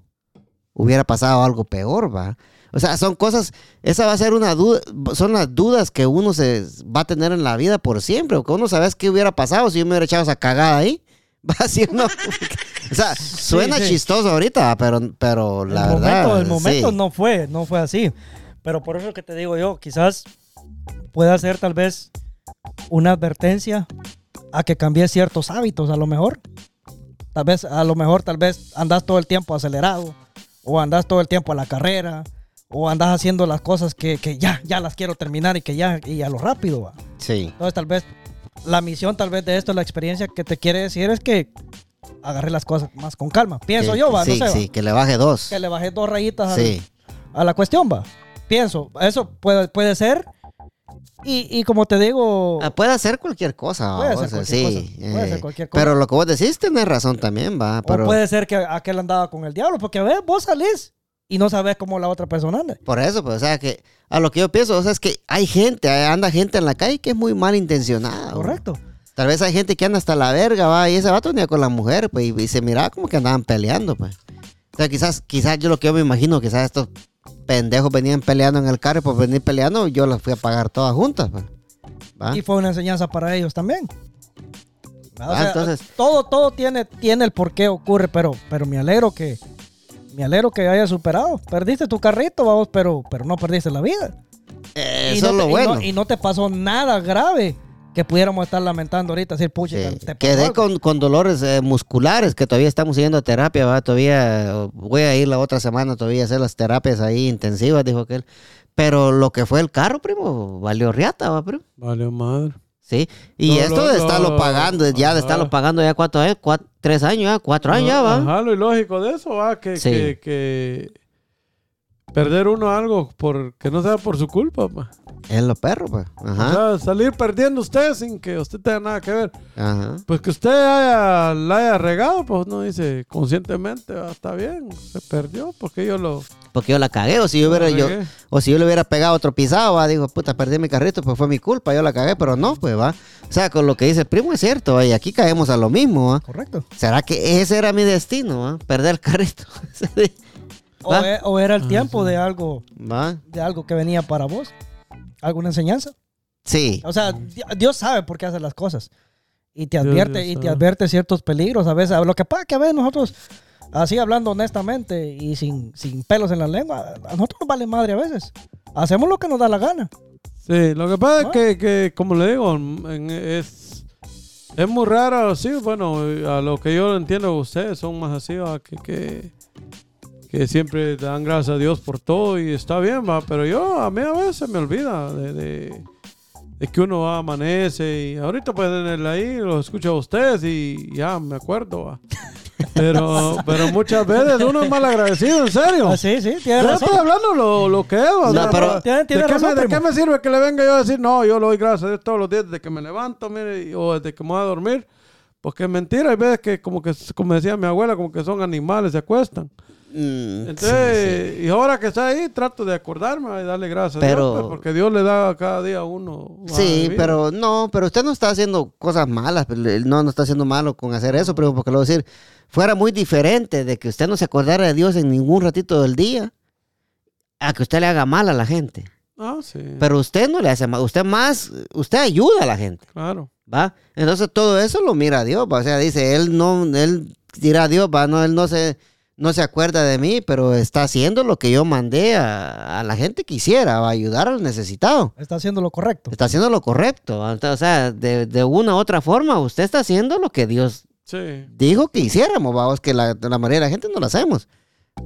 hubiera pasado algo peor, va. O sea, son cosas, esa va a ser una duda, son las dudas que uno se va a tener en la vida por siempre, porque uno sabe qué hubiera pasado si yo me hubiera echado esa cagada ahí. [LAUGHS] Va así o. O sea, suena
sí.
chistoso ahorita, pero, pero la
el
verdad.
momento, el momento
sí.
no fue, no fue así. Pero por eso que te digo yo, quizás pueda ser tal vez una advertencia a que cambies ciertos hábitos, a lo mejor. Tal vez, a lo mejor, tal vez andas todo el tiempo acelerado, o andas todo el tiempo a la carrera, o andas haciendo las cosas que, que ya, ya las quiero terminar y que ya, y a lo rápido va.
Sí.
Entonces, tal vez la misión, tal vez de esto, la experiencia que te quiere decir es que agarre las cosas más con calma. Pienso
Que-
yo, va,
sí,
no sé. va.
sí, que le baje dos.
Que le bajé dos rayitas
Sí.
a la cuestión, va. Pienso, eso puede, puede ser. Y, y como te digo,
Ah, puede hacer cualquier cosa.
Puede
o
ser
sea,
cualquier
sí.
cosa, puede ser
eh,
cualquier cosa.
Pero lo que vos decís tenés razón también, va.
o
Pero
puede ser que aquel andaba con el diablo, porque a ver, vos salís y no sabes cómo la otra persona anda.
por eso, pues, o sea, que a lo que yo pienso, o sea, es que hay gente, eh, anda gente en la calle que es muy malintencionada.
Correcto.
Tal vez hay gente que anda hasta la verga, va, y ese vato venía con la mujer, pues, y, y se miraba como que andaban peleando, pues. O sea, quizás, quizás yo lo que yo me imagino, quizás estos pendejos venían peleando en el carro, y por venir peleando, yo las fui a pagar todas juntas, pues. ¿Va?
Y fue una enseñanza para ellos también. O
Ah,
sea,
entonces-
todo, todo tiene, tiene el por qué ocurre, pero, pero me alegro que me alegro que hayas superado. Perdiste tu carrito, vamos, pero, pero no perdiste la vida. Y
Eso
no
es lo
te- y
bueno.
no- Y no, te pasó nada grave que pudiéramos estar lamentando ahorita, decir, pucha,
Sí,
te
Quedé
algo".
con, con dolores eh, musculares que todavía estamos siguiendo terapia, ¿va? Todavía voy a ir la otra semana todavía a hacer las terapias ahí intensivas, dijo aquel. Pero lo que fue el carro, primo, valió riata, ¿va, primo?
Vale, madre.
Sí. Y esto
lo-
de estarlo
lo-
pagando, ya de estarlo pagando ya cuatro años, cuatro, tres años ya, cuatro años ya, ¿va?
Ajá, lo ilógico de eso, va, que,
Sí.
que, que perder uno algo por que no sea por su culpa, pa.
Es lo perro, pues.
O
Ajá.
sea, salir perdiendo usted sin que usted tenga nada que ver.
Ajá.
Pues que usted haya, la haya regado, pues no dice conscientemente, "Ah, está bien, se perdió, porque yo lo...
Porque yo la cagué, o si yo hubiera, yo,
regué".
o si yo le hubiera pegado otro pisado, va, digo, puta, perdí mi carrito, pues fue mi culpa, yo la cagué, pero no, pues va. O sea, con lo que dice el primo es cierto, y aquí caemos a lo mismo, va.
Correcto.
¿Será que ese era mi destino, va? Perder el carrito. [LAUGHS]
E- o era el tiempo de algo,
¿Va?
de algo que venía para vos. ¿Alguna enseñanza?
Sí.
O sea, Di- Dios sabe por qué hace las cosas. Y te
Dios-
advierte,
Dios
y te advierte ciertos peligros a veces. Lo que pasa es que a veces nosotros, así hablando honestamente y sin, sin pelos en la lengua, a nosotros nos vale madre a veces. Hacemos lo que nos da la gana.
Sí, lo que pasa
Ah.
es que, que, como le digo, en- es, es muy raro, sí, bueno, a lo que yo entiendo, ustedes son más así, va, que, que, que siempre dan gracias a Dios por todo y está bien, va, pero yo, a mí a veces me olvida de, de, de que uno va, amanece y ahorita pueden él ahí, lo escucho a ustedes y ya me acuerdo, va. Pero, pero muchas veces uno es mal agradecido, en serio.
Ah, sí, sí,
Yo
tienes razón.
estoy hablando lo, lo que es. o
No,
sea,
pero-
Tiene- tiene
¿de, qué
razón,
me, de qué me sirve que le venga yo a decir, no, yo lo doy gracias a Dios todos los días desde que me levanto, mire, o desde que me voy a dormir? Porque es mentira, hay veces que, como que, como decía mi abuela, como que son animales, se acuestan.
Mm,
Entonces, y ahora que está ahí, trato de acordarme y darle gracias a
Pero-
Dios, pues, porque Dios le da a cada día a uno.
Sí, pero no, pero usted no está haciendo cosas malas, pero él no, no está haciendo malo con hacer eso, primo, porque lo voy a decir, fuera muy diferente de que usted no se acordara de Dios en ningún ratito del día, a que usted le haga mal a la gente.
Ah, sí.
Pero usted no le hace mal, usted más, usted ayuda a la gente,
claro.
¿va? Entonces todo eso lo mira a Dios, ¿va? o sea, dice, él no, él dirá a Dios, ¿va? No, él no se, no se acuerda de mí, pero está haciendo lo que yo mandé a, a la gente que hiciera, va a ayudar al necesitado.
Está haciendo lo correcto.
Está haciendo lo correcto. O sea, de, de una u otra forma, usted está haciendo lo que Dios
Sí.
dijo que hiciéramos, vamos, que la, la mayoría de la gente no lo hacemos.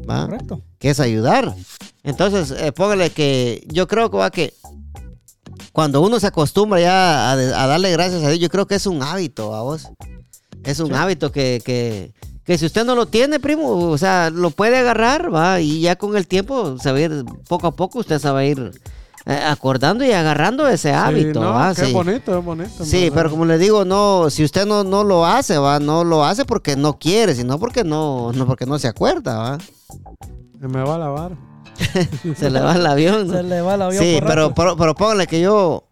¿va?
Correcto.
que es ayudar. Entonces, eh, póngale que yo creo que va que cuando uno se acostumbra ya a, darle gracias a Dios, yo creo que es un hábito, a vos. Es un hábito que, que, que si usted no lo tiene, primo, o sea, lo puede agarrar, va, y ya con el tiempo ir, poco a poco usted se va a ir eh, acordando y agarrando ese hábito,
sí, no,
va,
qué
sí.
bonito, es bonito.
Sí,
verdad.
pero como le digo, no, si usted no, no lo hace, va, no lo hace porque no quiere, sino porque no, no porque no se acuerda, va.
Se me va a lavar. [LAUGHS]
Se le va el avión. ¿no?
Se le va el avión
Sí,
por
pero, pero, pero póngale que yo.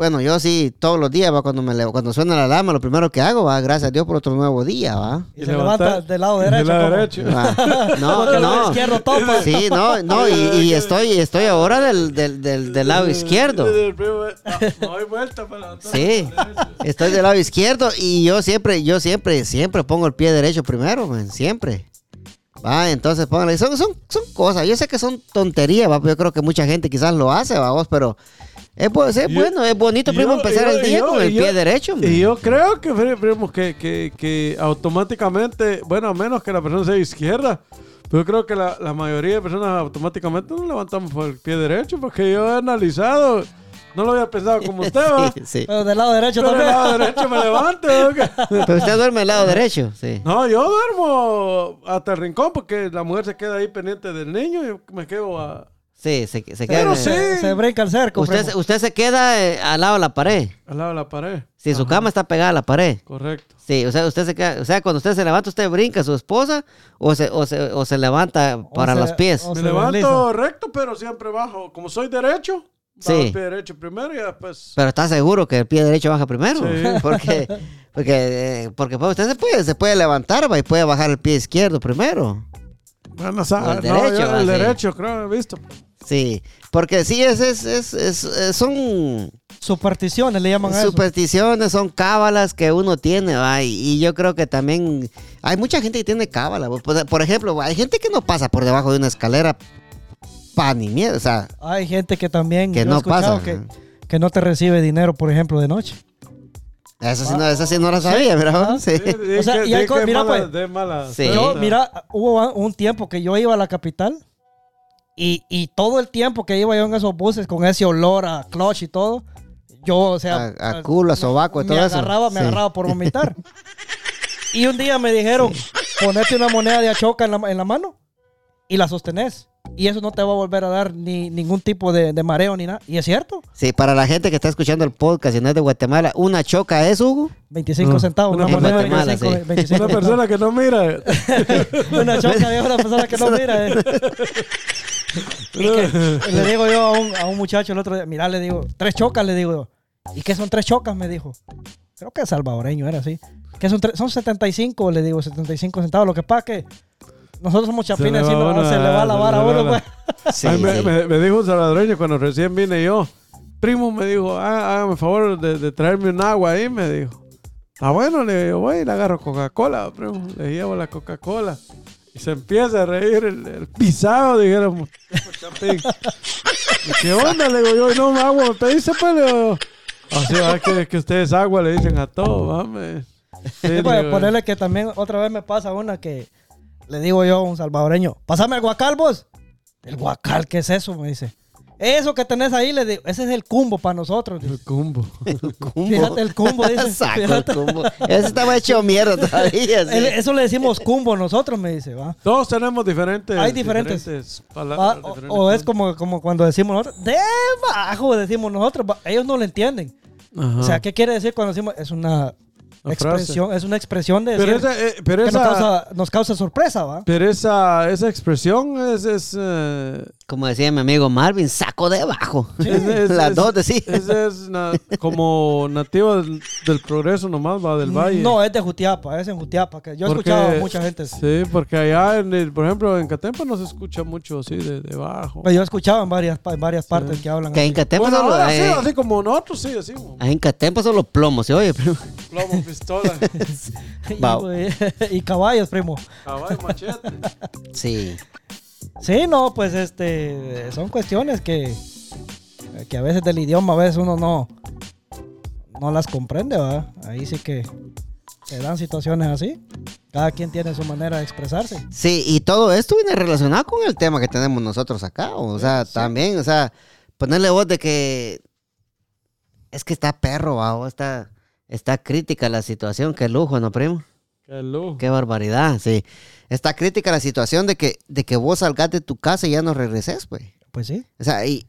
Bueno, yo sí, todos los días, va, cuando me levo- cuando suena la alarma, lo primero que hago, va, gracias a Dios por otro nuevo día, va.
Y se levanta del lado derecho.
Del lado derecho.
Va. [LAUGHS] No, no.
izquierdo topa.
Sí, no, no, y, y estoy, estoy ahora del, del, del, del lado izquierdo.
No doy vuelta para levantar.
Sí, estoy del lado izquierdo y yo siempre, yo siempre, siempre pongo el pie derecho primero, man, siempre. Va, entonces póngale, son, son, son cosas, yo sé que son tonterías, va, yo creo que mucha gente quizás lo hace, vamos, pero es, bu- es
Yo-
bueno, es bonito, primo,
yo-
empezar
yo-
el día
yo-
con el
yo-
pie derecho. man.
Y yo creo que, primo, que, que, que automáticamente, bueno, a menos que la persona sea izquierda, pero yo creo que la, la mayoría de personas automáticamente nos levantamos por el pie derecho, porque yo he analizado, no lo había pensado como usted, [LAUGHS] ¿va?
Sí, sí.
Pero del lado derecho
Pero
también.
lado derecho me levanto. [LAUGHS]
Pero usted duerme al lado derecho, sí.
No, yo duermo hasta el rincón porque la mujer se queda ahí pendiente del niño y me quedo a...
Sí, se, se queda.
Pero
en-
sí.
Se, brinca el cerco.
Usted,
primo.
usted se queda eh, al lado de la pared.
al lado de la pared.
Si su
Ajá,
cama está pegada a la pared.
Correcto.
Sí, o sea, usted se queda, o sea, cuando usted se levanta, usted brinca a su esposa o se, o se, o se levanta para los pies.
o
Me levanto
desliza.
recto, pero siempre bajo. Como soy derecho,
Sí.
bajo el pie derecho primero y después...
Pero está seguro que el pie derecho baja primero.
Sí. [LAUGHS]
Porque, porque, eh, porque pues, usted se puede, se puede levantar va, y puede bajar el pie izquierdo primero.
Bueno, sa-
el
no,
derecho,
yo el
sí.
derecho, creo, he visto.
Sí, porque sí, es, es, es, es- es- son
Supersticiones le llaman a eso.
supersticiones, son cábalas que uno tiene, va, y, y yo creo que también hay mucha gente que tiene cábala. va. Por, por ejemplo, hay gente que no pasa por debajo de una escalera pa ni miedo, o sea,
Hay gente que también
que no pasa.
que, que no te recibe dinero, por ejemplo, de noche.
Eso sí, no, eso sí no lo sabía, ¿verdad?
Ah,
Sí.
O sea,
que-
y hay
que
mira,
mala-
pues,
de mala
Sí.
Yo, mira, hubo un tiempo que yo iba a la capital y, y todo el tiempo que iba yo en esos buses con ese olor a clutch y todo, yo, o sea,
A- a culo, a sobaco y
me
todo eso.
agarraba, me
Sí.
agarraba por vomitar. [LAUGHS] y un día me dijeron, ponete una moneda de achoca en la, en la mano y la sostenés. Y eso no te va a volver a dar ni ningún tipo de, de mareo ni nada. Y es cierto,
Sí, para la gente que está escuchando el podcast y no es de Guatemala, ¿una choca es, Hugo?
25
No,
centavos,
una
una moneda de
Guatemala,
25,
sí.
25
Una persona que no mira. [LAUGHS]
una choca de una persona que no mira. eh. [LAUGHS] Que [LAUGHS] le digo yo a un, a un muchacho el otro día, mira, le digo, tres chocas, le digo yo. ¿Y qué son tres chocas? Me dijo. Creo que es salvadoreño, era así. ¿Qué son, son 75, le digo, 75 centavos. Lo que pasa es que nosotros somos chapines y no- se le va a lavar a uno, pues.
Sí, [LAUGHS]
Ay, me,
sí.
me- me dijo un salvadoreño cuando recién vine yo. Primo me dijo, "Ah, hágame favor de, de traerme un agua ahí, me dijo. Está bueno, le digo, voy y le agarro Coca-Cola, primo. Le llevo la Coca-Cola. Se empieza a reír el, el pisado, dijéramos. tipo Chapín. ¿Y ¿Qué onda? Le digo yo, no, agua, me pediste, pues, digo. Así va, que, que ustedes agua le dicen a todo, vame. Sí,
Sí, pues, ponerle que también otra vez me pasa una que le digo yo a un salvadoreño, pásame el guacal vos. El guacal, ¿qué es eso? Me dice. Eso que tenés ahí, le digo, ese es el cumbo para nosotros. dice. [LAUGHS]
El cumbo.
Cumbo.
Fíjate el cumbo, dice. [LAUGHS]
Saco el cumbo. Ese estaba hecho mierda todavía. [LAUGHS] sí.
Eso le decimos cumbo nosotros, me dice, va.
Todos tenemos diferentes.
Hay diferentes.
palabras.
o,
diferentes
o es como, como cuando decimos nosotros, debajo decimos nosotros, va, ellos no lo entienden.
Ajá.
O sea, ¿qué quiere decir cuando decimos? Es una expresión, es una expresión de
Pero
decir
esa, eh, pero
que nos,
esa,
causa, nos causa sorpresa, ¿va?
pero esa, esa expresión es, es, eh,
Como decía mi amigo Marvin, saco debajo.
es- es- [LAUGHS]
Las
es-
dos decía.
es- es na- como nativa del, del progreso nomás, va, del valle.
No, es de Jutiapa, es en Jutiapa. Que yo he escuchado a mucha gente.
Sí, porque allá, en el- por ejemplo, en Catempa no se escucha mucho así de, de bajo.
Yo he escuchado en varias, en varias partes que hablan.
Que en
así.
Catempa
Bueno,
solo,
ahora sí,
eh,
así como nosotros, sí, así. como
en Catempa solo plomos, ¿se oye? primo?
Plomo, pistola, [LAUGHS] [LAUGHS]
y, y caballos, primo.
caballo, machete.
Sí.
Sí, no, pues este, son cuestiones que, que a veces del idioma, a veces uno no, no las comprende, ¿va? Ahí sí que... Se dan situaciones así. Cada quien tiene su manera de expresarse.
Sí, y todo esto viene relacionado con el tema que tenemos nosotros acá. O sea, también, o sea, ponerle voz de que es que está perro, ¿va? está, está crítica la situación. Qué lujo, ¿no, primo?
Qué lujo.
Qué barbaridad, sí. Está crítica la situación de que, de que vos salgas de tu casa y ya no regreses, pues.
Pues sí.
O sea, y,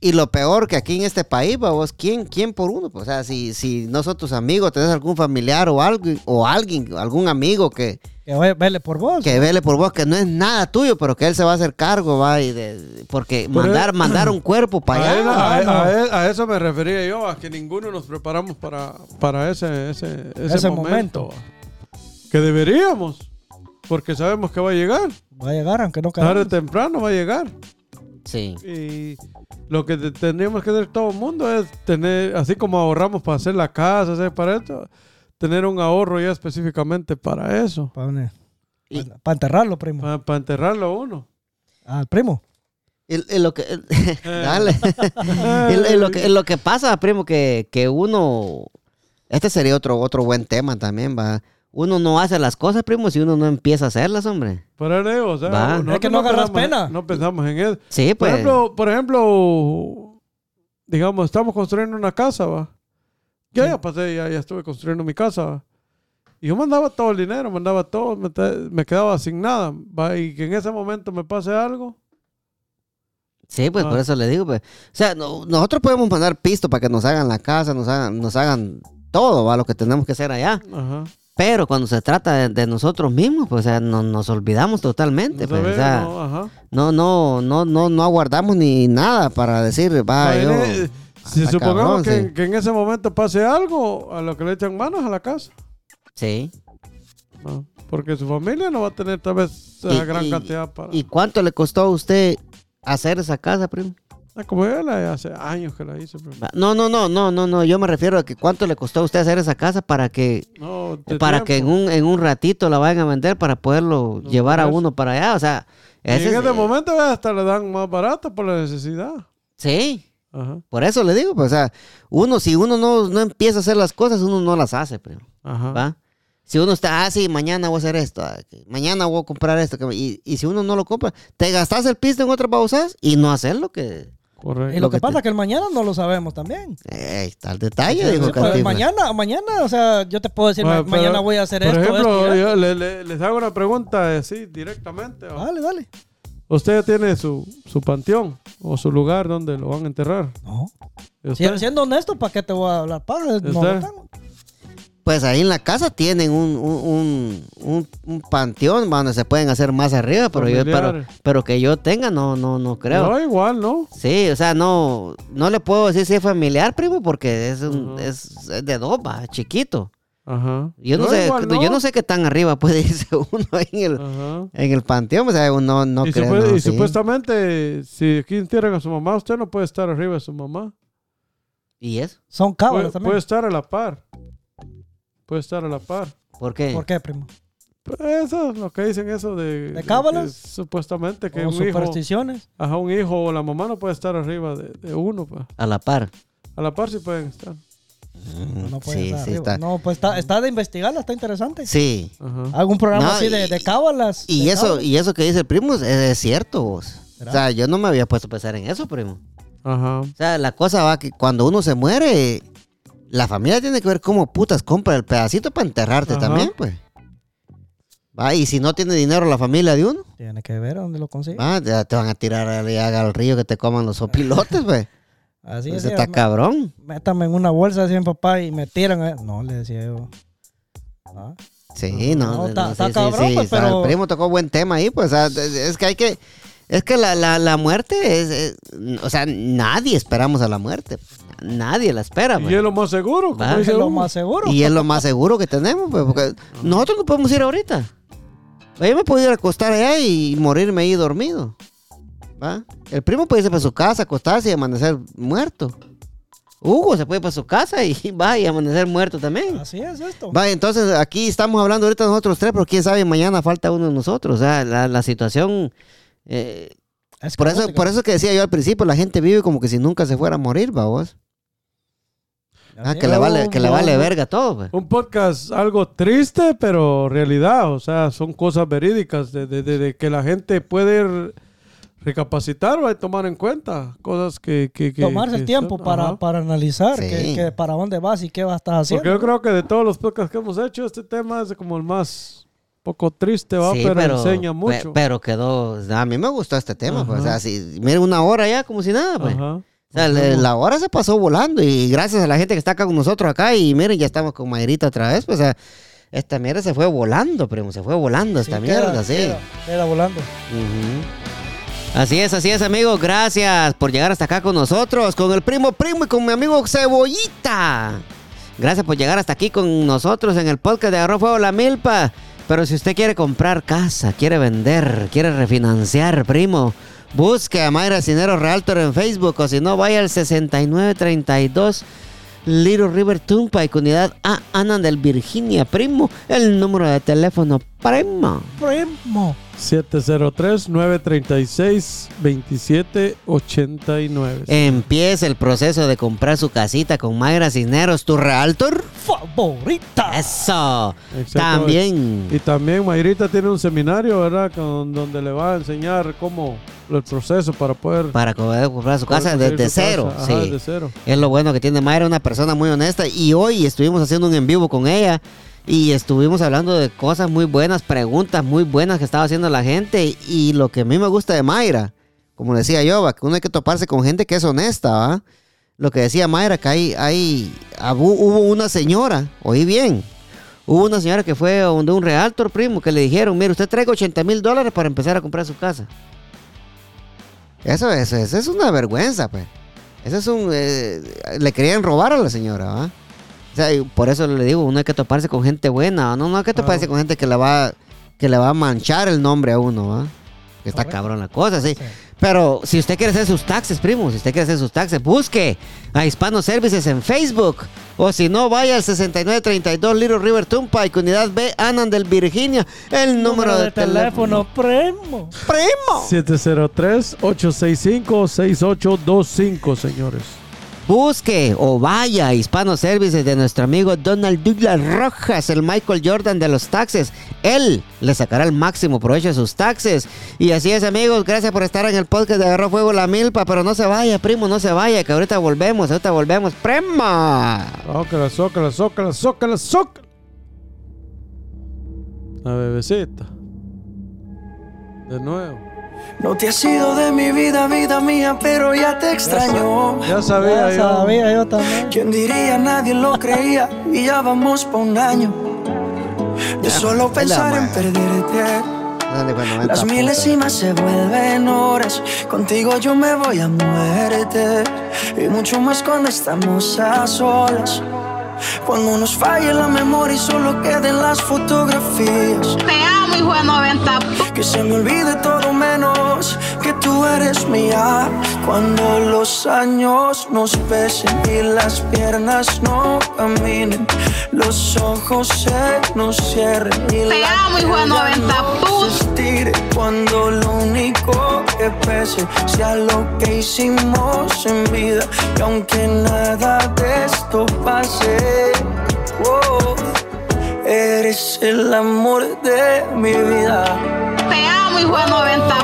y lo peor que aquí en este país, va, vos, ¿quién, quién por uno? Pues, o sea, si, si no son tus amigos, tenés algún familiar o algo, o alguien, algún amigo que,
Que ve- vele por vos.
que vele por vos, que no es nada tuyo, pero que él se va a hacer cargo, va, y de, porque
Pero
mandar,
él-
mandar un cuerpo para
A,
allá.
a-
no.
a él- a eso me refería yo, a que ninguno nos preparamos para, para ese, ese, ese,
Ese
momento. Que deberíamos, porque sabemos que va a llegar.
Va a llegar, aunque no
Tarde o
caigamos.
temprano va a llegar.
Sí.
Y lo que te- tendríamos que hacer todo el mundo es tener, así como ahorramos para hacer la casa, hacer para esto, tener un ahorro ya específicamente para eso,
Para,
Y-
enterrarlo, primo.
para, enterrarlo a uno.
Al primo.
Lo que, [LAUGHS] dale. [LAUGHS] lo que, lo que pasa, primo, que, que uno, este sería otro, otro buen tema también, va. Uno no hace las cosas, primo, si uno no empieza a hacerlas, hombre.
Por eso, o sea, nosotros
Es que no agarras
pensamos-
pena.
No pensamos en eso.
Sí,
Por
pues.
ejemplo, por ejemplo, digamos, estamos construyendo una casa, va. Yo ya pasé, ya, ya estuve construyendo mi casa, va. Y yo mandaba todo el dinero, mandaba todo, me, quedaba sin nada, va. Y que en ese momento me pase algo.
Sí, pues
Ah.
por eso le digo, pues. O sea, no- nosotros podemos mandar pisto para que nos hagan la casa, nos hagan, nos hagan todo, va, lo que tenemos que hacer allá.
Ajá.
Pero cuando se trata de, de nosotros mismos, pues, o sea, no- nos olvidamos totalmente,
No
pues. o sea,
no,
no, no, no, aguardamos ni nada para decir, va, yo.
e- si
Ah,
supongamos
cabrón,
que,
sí.
que en ese momento pase algo, a lo que le echan manos a la casa.
Sí.
Porque su familia no va a tener tal vez
Y-
gran
y-
cantidad para...
¿Y cuánto le costó a usted hacer esa casa, primo?
Ah, como yo la hace años que la hice. pero-
Va, No, no, no, no, no, no. Yo me refiero a que cuánto le costó a usted hacer esa casa para que,
No, de
para que en un, en un ratito la vayan a vender para poderlo
No,
llevar a
por eso.
uno para allá. O sea, ese
en
es-
este momento hasta le dan más barato por la necesidad.
Sí,
Ajá,
por eso le digo, pues, o sea, uno, si uno no, no empieza a hacer las cosas, uno no las hace, primo.
ajá.
¿Va? Si uno está, ah, sí, mañana voy a hacer esto, ah, mañana voy a comprar esto, y, y si uno no lo compra, te gastas el pisto en otras babosadas y no hacer lo que...
Y
Correcto.
lo
Lo
que
que
pasa
te-
es que el mañana no lo sabemos también.
Eh, está el detalle,
Sí,
dijo
pues,
Cantinflas.
mañana, mañana, o sea, yo te puedo decir,
Bueno,
ma-
pero,
mañana voy a hacer
Por
esto,
ejemplo,
esto y
yo le- le- les hago una pregunta así directamente. ¿va?
Dale, dale.
¿Usted tiene su, su panteón o su lugar donde lo van a enterrar?
No.
¿Y?
Si- siendo honesto, ¿para qué te voy a hablar paja? No lo tengo.
Pues ahí en la casa tienen un, un, un, un- un panteón donde se pueden hacer más arriba, pero yo, pero, que yo tenga, no, no, no creo.
No, igual, ¿no?
Sí, o sea, no, no le puedo decir si es familiar, primo, porque es, un,
Ujú.
es, es de dos, va, chiquito.
Ajá.
Yo no, sé,
igual,
yo no sé qué tan arriba [LAUGHS] puede irse uno en el,
Ajá.
en el panteón, o sea, uno no
y, supu-
no,
y
sí.
supuestamente, si aquí entierran a su mamá, usted no puede estar arriba de su mamá.
¿Y eso?
Son
Puede,
cábalas también.
puede estar a la par. Puede estar a la par.
¿Por qué?
¿Por qué, primo?
Pues eso es lo que dicen eso de...
¿De cábalas?
que supuestamente que
o
un hijo,
supersticiones.
ajá, un hijo o la mamá no puede estar arriba de, de uno. pues.
A la par.
A la par sí pueden estar.
No puede
sí,
estar
sí
arriba.
está.
No, pues está, está de investigarla, está interesante.
Sí.
Ajá.
Algún programa
No,
así de,
y-
de cábalas.
Y
de
eso,
cábalas.
y eso que dice el primo es, es cierto. O sea, yo no me había puesto a pensar en eso, primo.
Ajá.
O sea, la cosa va que cuando uno se muere, la familia tiene que ver cómo putas compra el pedacito para enterrarte
Ajá.
también, pues. Va, y si no tiene dinero la familia de uno,
Tiene que ver dónde lo consigue.
va, ya te van a tirar al, al río que te coman los sopilotes, pues. [LAUGHS]
Así
Ese
es.
está cabrón.
Métame en una bolsa, decía mi papá, y me tiran. eh. No, le decía yo. Ah,
Sí, no.
No, está-
sí,
está
sí,
cabrón,
sí,
pues, pero-
El primo tocó buen tema ahí, pues. o sea, es- es que hay que. Es que la, la, la muerte es, es- O sea, nadie esperamos a la muerte. Nadie la espera,
Y
pues.
es lo más seguro,
es lo más seguro.
Y es lo más seguro que tenemos, pues, porque nosotros no podemos ir ahorita. Yo me puedo ir a acostar allá y morirme ahí dormido. ¿Va? El primo puede irse para su casa, acostarse y amanecer muerto. Hugo se puede ir para su casa y [LAUGHS] va y amanecer muerto también.
Así es esto.
Va, entonces aquí estamos hablando ahorita nosotros tres, pero quién sabe, mañana falta uno de nosotros. O sea, la, la situación. eh,
Es
por, eso, por eso que decía yo al principio, la gente vive como que si nunca se fuera a morir, va vos. Ah, que le vale, que le vale verga todo, pues.
Un podcast algo triste, pero realidad. O sea, son cosas verídicas de, de- de- de que la gente puede re- recapacitar o tomar en cuenta. Cosas que... que- que-
Tomarse el
que
tiempo
son-
para, para analizar
Sí.
que, que para dónde vas y qué vas a estar haciendo.
Porque yo creo que de todos los podcasts que hemos hecho, este tema es como el más poco triste, ¿va?
Sí,
pero, enseña
pe-
mucho.
pero quedó, a mí me gustó este tema, pues, o sea, si, mira una hora ya como si nada, pues.
Ajá.
O sea, la hora se pasó volando y gracias a la gente que está acá con nosotros acá y miren, ya estamos con Mayrita otra vez, pues, o sea, esta mierda se fue volando, primo, se fue volando esta
Sí,
mierda,
queda-
sí.
queda- queda volando.
Así es, así es, amigos. Gracias por llegar hasta acá con nosotros, con el primo primo y con mi amigo Cebollita. Gracias por llegar hasta aquí con nosotros en el podcast de Agarró Fuego la Milpa. Pero si usted quiere comprar casa, quiere vender, quiere refinanciar, primo, busque a Mayra Cinero Realtor en Facebook o si no, vaya al 6932 Little River Turnpike, unidad A, Anandel, Virginia, primo. El número de teléfono, primo.
Primo.
703-936-2789.
Empieza el proceso de comprar su casita con Mayra Cisneros, tu realtor.
Favorita.
Eso. También.
Y también Mayrita tiene un seminario, ¿verdad? Con, donde le va a enseñar cómo el proceso para poder
Para poder comprar su casa desde cero.
casa.
sí.
Desde cero.
Es lo bueno que tiene Mayra, una persona muy honesta. Y hoy estuvimos haciendo un en vivo con ella. Y estuvimos hablando de cosas muy buenas, preguntas muy buenas que estaba haciendo la gente. Y lo que a mí me gusta de Mayra, como decía yo, que uno hay que toparse con gente que es honesta, ¿va? Lo que decía Mayra, que hay, hay, hubo hubo una señora, oí bien, hubo una señora que fue donde un realtor primo que le dijeron, mire, usted traiga 80 mil dólares para empezar a comprar su casa. Eso, eso, eso es una vergüenza, pues. Eso es un... eh, le querían robar a la señora, ¿va? O sea, y por eso le digo, uno hay que toparse con gente buena, no, no hay que toparse
Claro.
con gente que le va que le va a manchar el nombre a uno, ¿va? Que está cabrón la cosa, sí.
Sí.
Pero si usted quiere hacer sus taxes, primo, si usted quiere hacer sus taxes, busque a Hispano Services en Facebook. O si no, vaya al 6932 Little River Turnpike, unidad B, Anandel, Virginia. El número, de, teléfono.
Primo.
¡Primo!
703-865-6825, señores.
Busque o vaya a Hispano Services de nuestro amigo Donald Douglas Rojas, el Michael Jordan de los taxes. Él le sacará el máximo provecho de sus taxes. Y así es, amigos. Gracias por estar en el podcast de Agarró Fuego la Milpa. Pero no se vaya, primo, no se vaya, que ahorita volvemos, ahorita volvemos. ¡Prima!
Zócala, zócala, zócala, zócala, zócala. La bebecita. De nuevo.
No te has ido de mi vida, vida mía, pero ya te extraño.
Ya sabía
Ya
yo.
sabía yo también. [LAUGHS]
¿Quién diría? Nadie lo creía y ya vamos pa' un año. De solo pensar en perderte.
Dale, 90
Las milésimas se vuelven horas. Contigo yo me voy a muerte. Y mucho más cuando estamos a solas. Cuando nos falle la memoria y solo queden las fotografías.
Te amo, hijo de 90.
Que se me olvide todo menos tú eres mía. Cuando los años nos pesen y las piernas no caminen, los ojos se nos cierren y
Te
la
amo, hijo de
piel ya
90
no. Cuando lo único que pese sea lo que hicimos en vida. Y aunque nada de esto pase, oh, eres el amor de mi vida.
Te amo, hijo de 90 puta.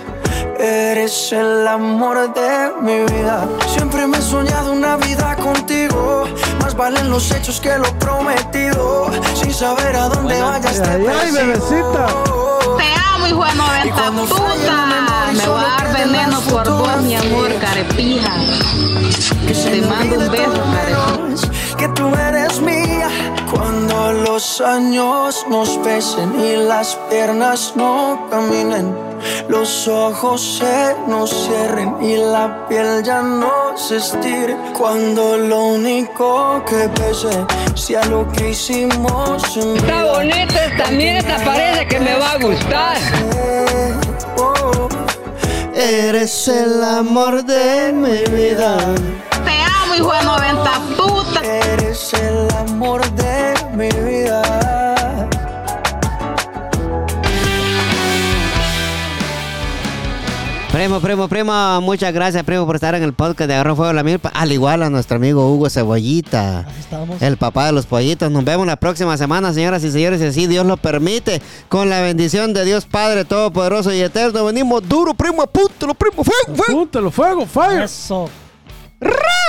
Eres el amor de mi vida. Siempre me he soñado una vida contigo. Más valen los hechos que lo prometido. Sin saber a dónde vayas te
Ay, bebecita.
Te amo, hijo de 90 puta. Me voy a dar veneno por vos, mi amor, carepija. Te mando un beso, carepija.
que tú eres mía. Cuando los años nos pesen y las piernas no caminen, los ojos se nos cierren y la piel ya no se estire. Cuando lo único que pese sea lo que hicimos en
Está bonita esta mierda, parece que me va a gustar.
Oh,
Eres el amor de mi vida.
Te amo, hijo de 90 puta.
Mi vida.
Primo, primo, primo, muchas gracias, primo, por estar en el podcast de Agarró Fuego la Milpa. Al igual a nuestro amigo Hugo Cebollita, el papá de los pollitos. Nos vemos la próxima semana, señoras y señores, si así Dios lo permite. Con la bendición de Dios Padre Todopoderoso y Eterno. Venimos duro, primo, apúntalo, primo, fuego, fuego.
Apúntalo, fuego, fire.
Eso.
¡Ra!